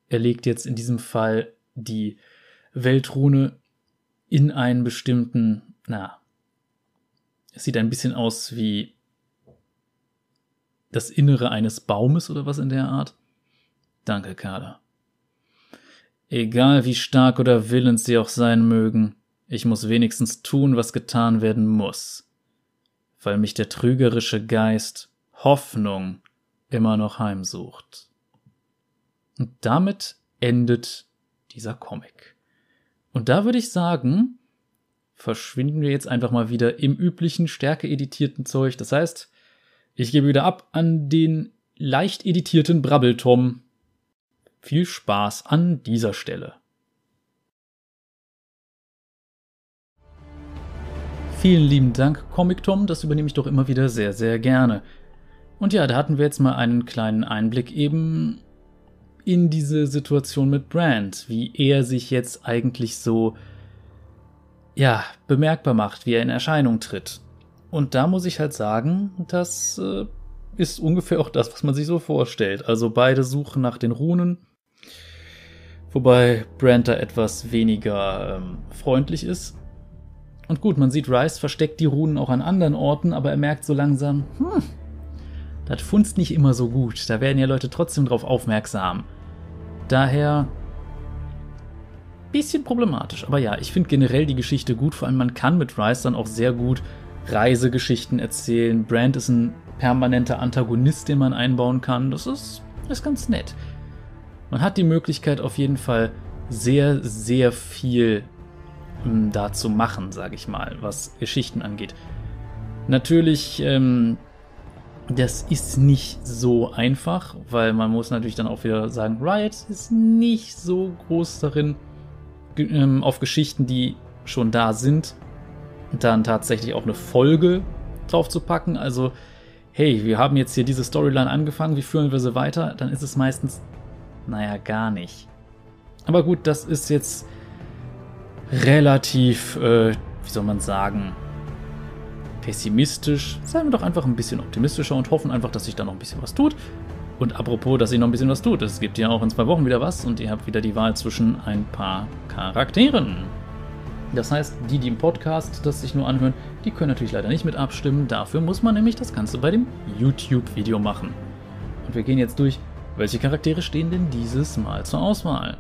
Er legt jetzt in diesem Fall die Weltrune in einen bestimmten, na, es sieht ein bisschen aus wie das Innere eines Baumes oder was in der Art. Danke, Carla. Egal wie stark oder willens sie auch sein mögen, Ich muss wenigstens tun, was getan werden muss, weil mich der trügerische Geist Hoffnung immer noch heimsucht. Und damit endet dieser Comic. Und da würde ich sagen, verschwinden wir jetzt einfach mal wieder im üblichen, stärke editierten Zeug. Das heißt, ich gebe wieder ab an den leicht editierten Brabbeltom. Viel Spaß an dieser Stelle. Vielen lieben Dank, Comic Tom, das übernehme ich doch immer wieder sehr, sehr gerne. Und ja, da hatten wir jetzt mal einen kleinen Einblick eben in diese Situation mit Brand, wie er sich jetzt eigentlich so, ja, bemerkbar macht, wie er in Erscheinung tritt. Und da muss ich halt sagen, das äh, ist ungefähr auch das, was man sich so vorstellt. Also beide suchen nach den Runen, wobei Brand da etwas weniger ähm, freundlich ist. Und gut, man sieht, Rice versteckt die Runen auch an anderen Orten, aber er merkt so langsam, hm, das funzt nicht immer so gut. Da werden ja Leute trotzdem drauf aufmerksam. Daher bisschen problematisch. Aber ja, ich finde generell die Geschichte gut. Vor allem man kann mit Rice dann auch sehr gut Reisegeschichten erzählen. Brand ist ein permanenter Antagonist, den man einbauen kann. Das ist, ist ganz nett. Man hat die Möglichkeit auf jeden Fall sehr, sehr viel um, da zu machen, sage ich mal, was Geschichten angeht. Natürlich ähm, das ist nicht so einfach, weil man muss natürlich dann auch wieder sagen, Riot ist nicht so groß darin, ähm, auf Geschichten, die schon da sind, dann tatsächlich auch eine Folge drauf zu packen. Also, hey, wir haben jetzt hier diese Storyline angefangen, wie führen wir sie weiter? Dann ist es meistens, naja, gar nicht. Aber gut, das ist jetzt relativ, äh, wie soll man sagen, pessimistisch. Seien wir doch einfach ein bisschen optimistischer und hoffen einfach, dass sich da noch ein bisschen was tut. Und apropos, dass sich noch ein bisschen was tut, es gibt ja auch in zwei Wochen wieder was und ihr habt wieder die Wahl zwischen ein paar Charakteren. Das heißt, die, die im Podcast das sich nur anhören, die können natürlich leider nicht mit abstimmen. Dafür muss man nämlich das Ganze bei dem YouTube-Video machen. Und wir gehen jetzt durch, welche Charaktere stehen denn dieses Mal zur Auswahl?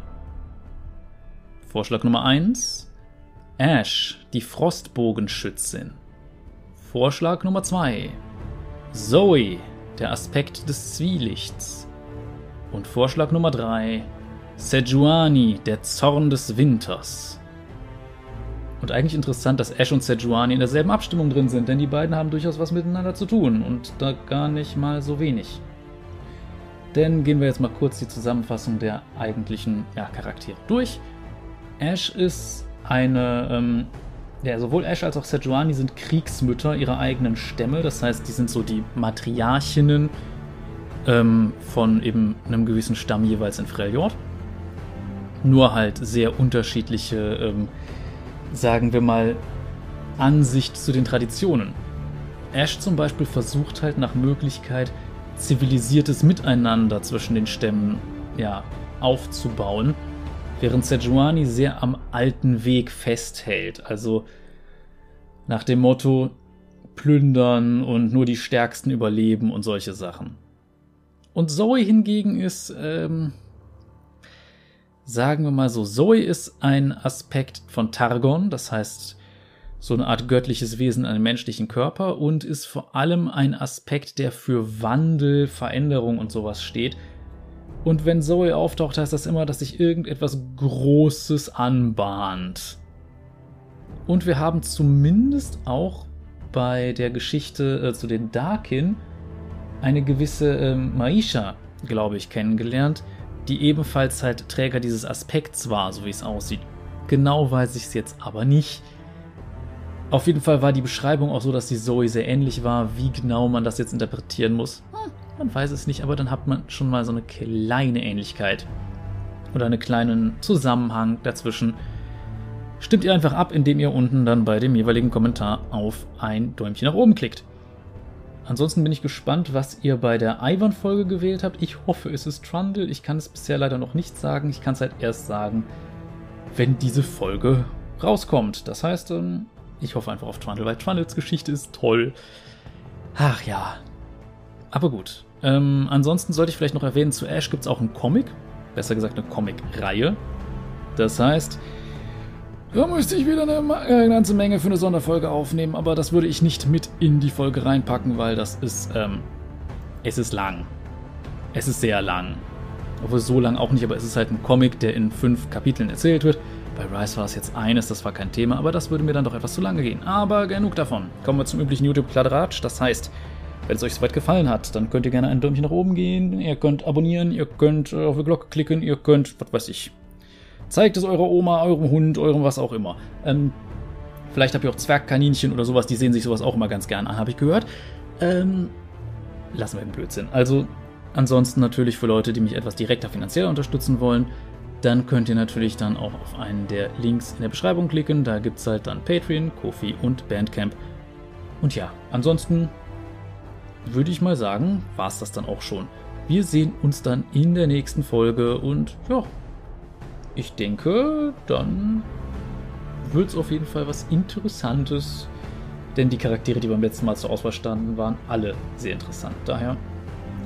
Vorschlag Nummer 1. Ash, die Frostbogenschützin. Vorschlag Nummer 2. Zoe, der Aspekt des Zwielichts. Und Vorschlag Nummer 3. Sejuani, der Zorn des Winters. Und eigentlich interessant, dass Ash und Sejuani in derselben Abstimmung drin sind, denn die beiden haben durchaus was miteinander zu tun und da gar nicht mal so wenig. Denn gehen wir jetzt mal kurz die Zusammenfassung der eigentlichen ja, Charaktere durch. Ash ist eine ähm, ja, sowohl Ash als auch Sejuani sind Kriegsmütter ihrer eigenen Stämme. Das heißt, die sind so die Matriarchinnen ähm, von eben einem gewissen Stamm jeweils in Freljord. Nur halt sehr unterschiedliche, ähm, sagen wir mal, Ansicht zu den Traditionen. Ash zum Beispiel versucht halt nach Möglichkeit zivilisiertes Miteinander zwischen den Stämmen ja, aufzubauen während Sejuani sehr am alten Weg festhält. Also nach dem Motto plündern und nur die Stärksten überleben und solche Sachen. Und Zoe hingegen ist, ähm, sagen wir mal so, Zoe ist ein Aspekt von Targon, das heißt so eine Art göttliches Wesen in einem menschlichen Körper und ist vor allem ein Aspekt, der für Wandel, Veränderung und sowas steht, und wenn Zoe auftaucht, heißt das immer, dass sich irgendetwas Großes anbahnt. Und wir haben zumindest auch bei der Geschichte äh, zu den Darkin eine gewisse äh, Maisha, glaube ich, kennengelernt, die ebenfalls halt Träger dieses Aspekts war, so wie es aussieht. Genau weiß ich es jetzt aber nicht. Auf jeden Fall war die Beschreibung auch so, dass die Zoe sehr ähnlich war. Wie genau man das jetzt interpretieren muss, hm, man weiß es nicht, aber dann hat man schon mal so eine kleine Ähnlichkeit oder einen kleinen Zusammenhang dazwischen. Stimmt ihr einfach ab, indem ihr unten dann bei dem jeweiligen Kommentar auf ein Däumchen nach oben klickt. Ansonsten bin ich gespannt, was ihr bei der Ivan-Folge gewählt habt. Ich hoffe, es ist Trundle. Ich kann es bisher leider noch nicht sagen. Ich kann es halt erst sagen, wenn diese Folge rauskommt. Das heißt, ähm, ich hoffe einfach auf Trundle, weil Trundles Geschichte ist toll. Ach ja, aber gut. Ähm, ansonsten sollte ich vielleicht noch erwähnen, zu Ash gibt es auch einen Comic. Besser gesagt eine Comic-Reihe. Das heißt, Da müsste ich wieder eine, eine, ganze Menge für eine Sonderfolge aufnehmen, aber das würde ich nicht mit in die Folge reinpacken, weil das ist, ähm, es ist lang. Es ist sehr lang. Obwohl so lang auch nicht, aber es ist halt ein Comic, der in fünf Kapiteln erzählt wird. Bei Rise war es jetzt eines, das war kein Thema, aber das würde mir dann doch etwas zu lange gehen. Aber genug davon. Kommen wir zum üblichen YouTube-Kladderatsch. Das heißt, wenn es euch soweit gefallen hat, dann könnt ihr gerne ein Däumchen nach oben gehen, ihr könnt abonnieren, ihr könnt auf die Glocke klicken, ihr könnt, was weiß ich, Zeigt es eurer Oma, eurem Hund, eurem was auch immer. Ähm, vielleicht habt ihr auch Zwergkaninchen oder sowas, die sehen sich sowas auch immer ganz gern an, habe ich gehört. Ähm, lassen wir den Blödsinn. Also, ansonsten natürlich für Leute, die mich etwas direkter finanziell unterstützen wollen, dann könnt ihr natürlich dann auch auf einen der Links in der Beschreibung klicken. Da gibt es halt dann Patreon, Kofi und Bandcamp. Und ja, ansonsten würde ich mal sagen, war es das dann auch schon. Wir sehen uns dann in der nächsten Folge und ja, ich denke, dann wird es auf jeden Fall was Interessantes. Denn die Charaktere, die beim letzten Mal zur Auswahl standen, waren alle sehr interessant. Daher,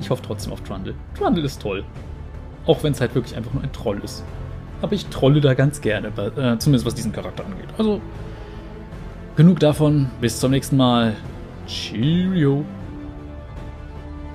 ich hoffe trotzdem auf Trundle. Trundle ist toll. Auch wenn es halt wirklich einfach nur ein Troll ist. Aber ich trolle da ganz gerne, äh, zumindest was diesen Charakter angeht. Also, genug davon. Bis zum nächsten Mal. Cheerio.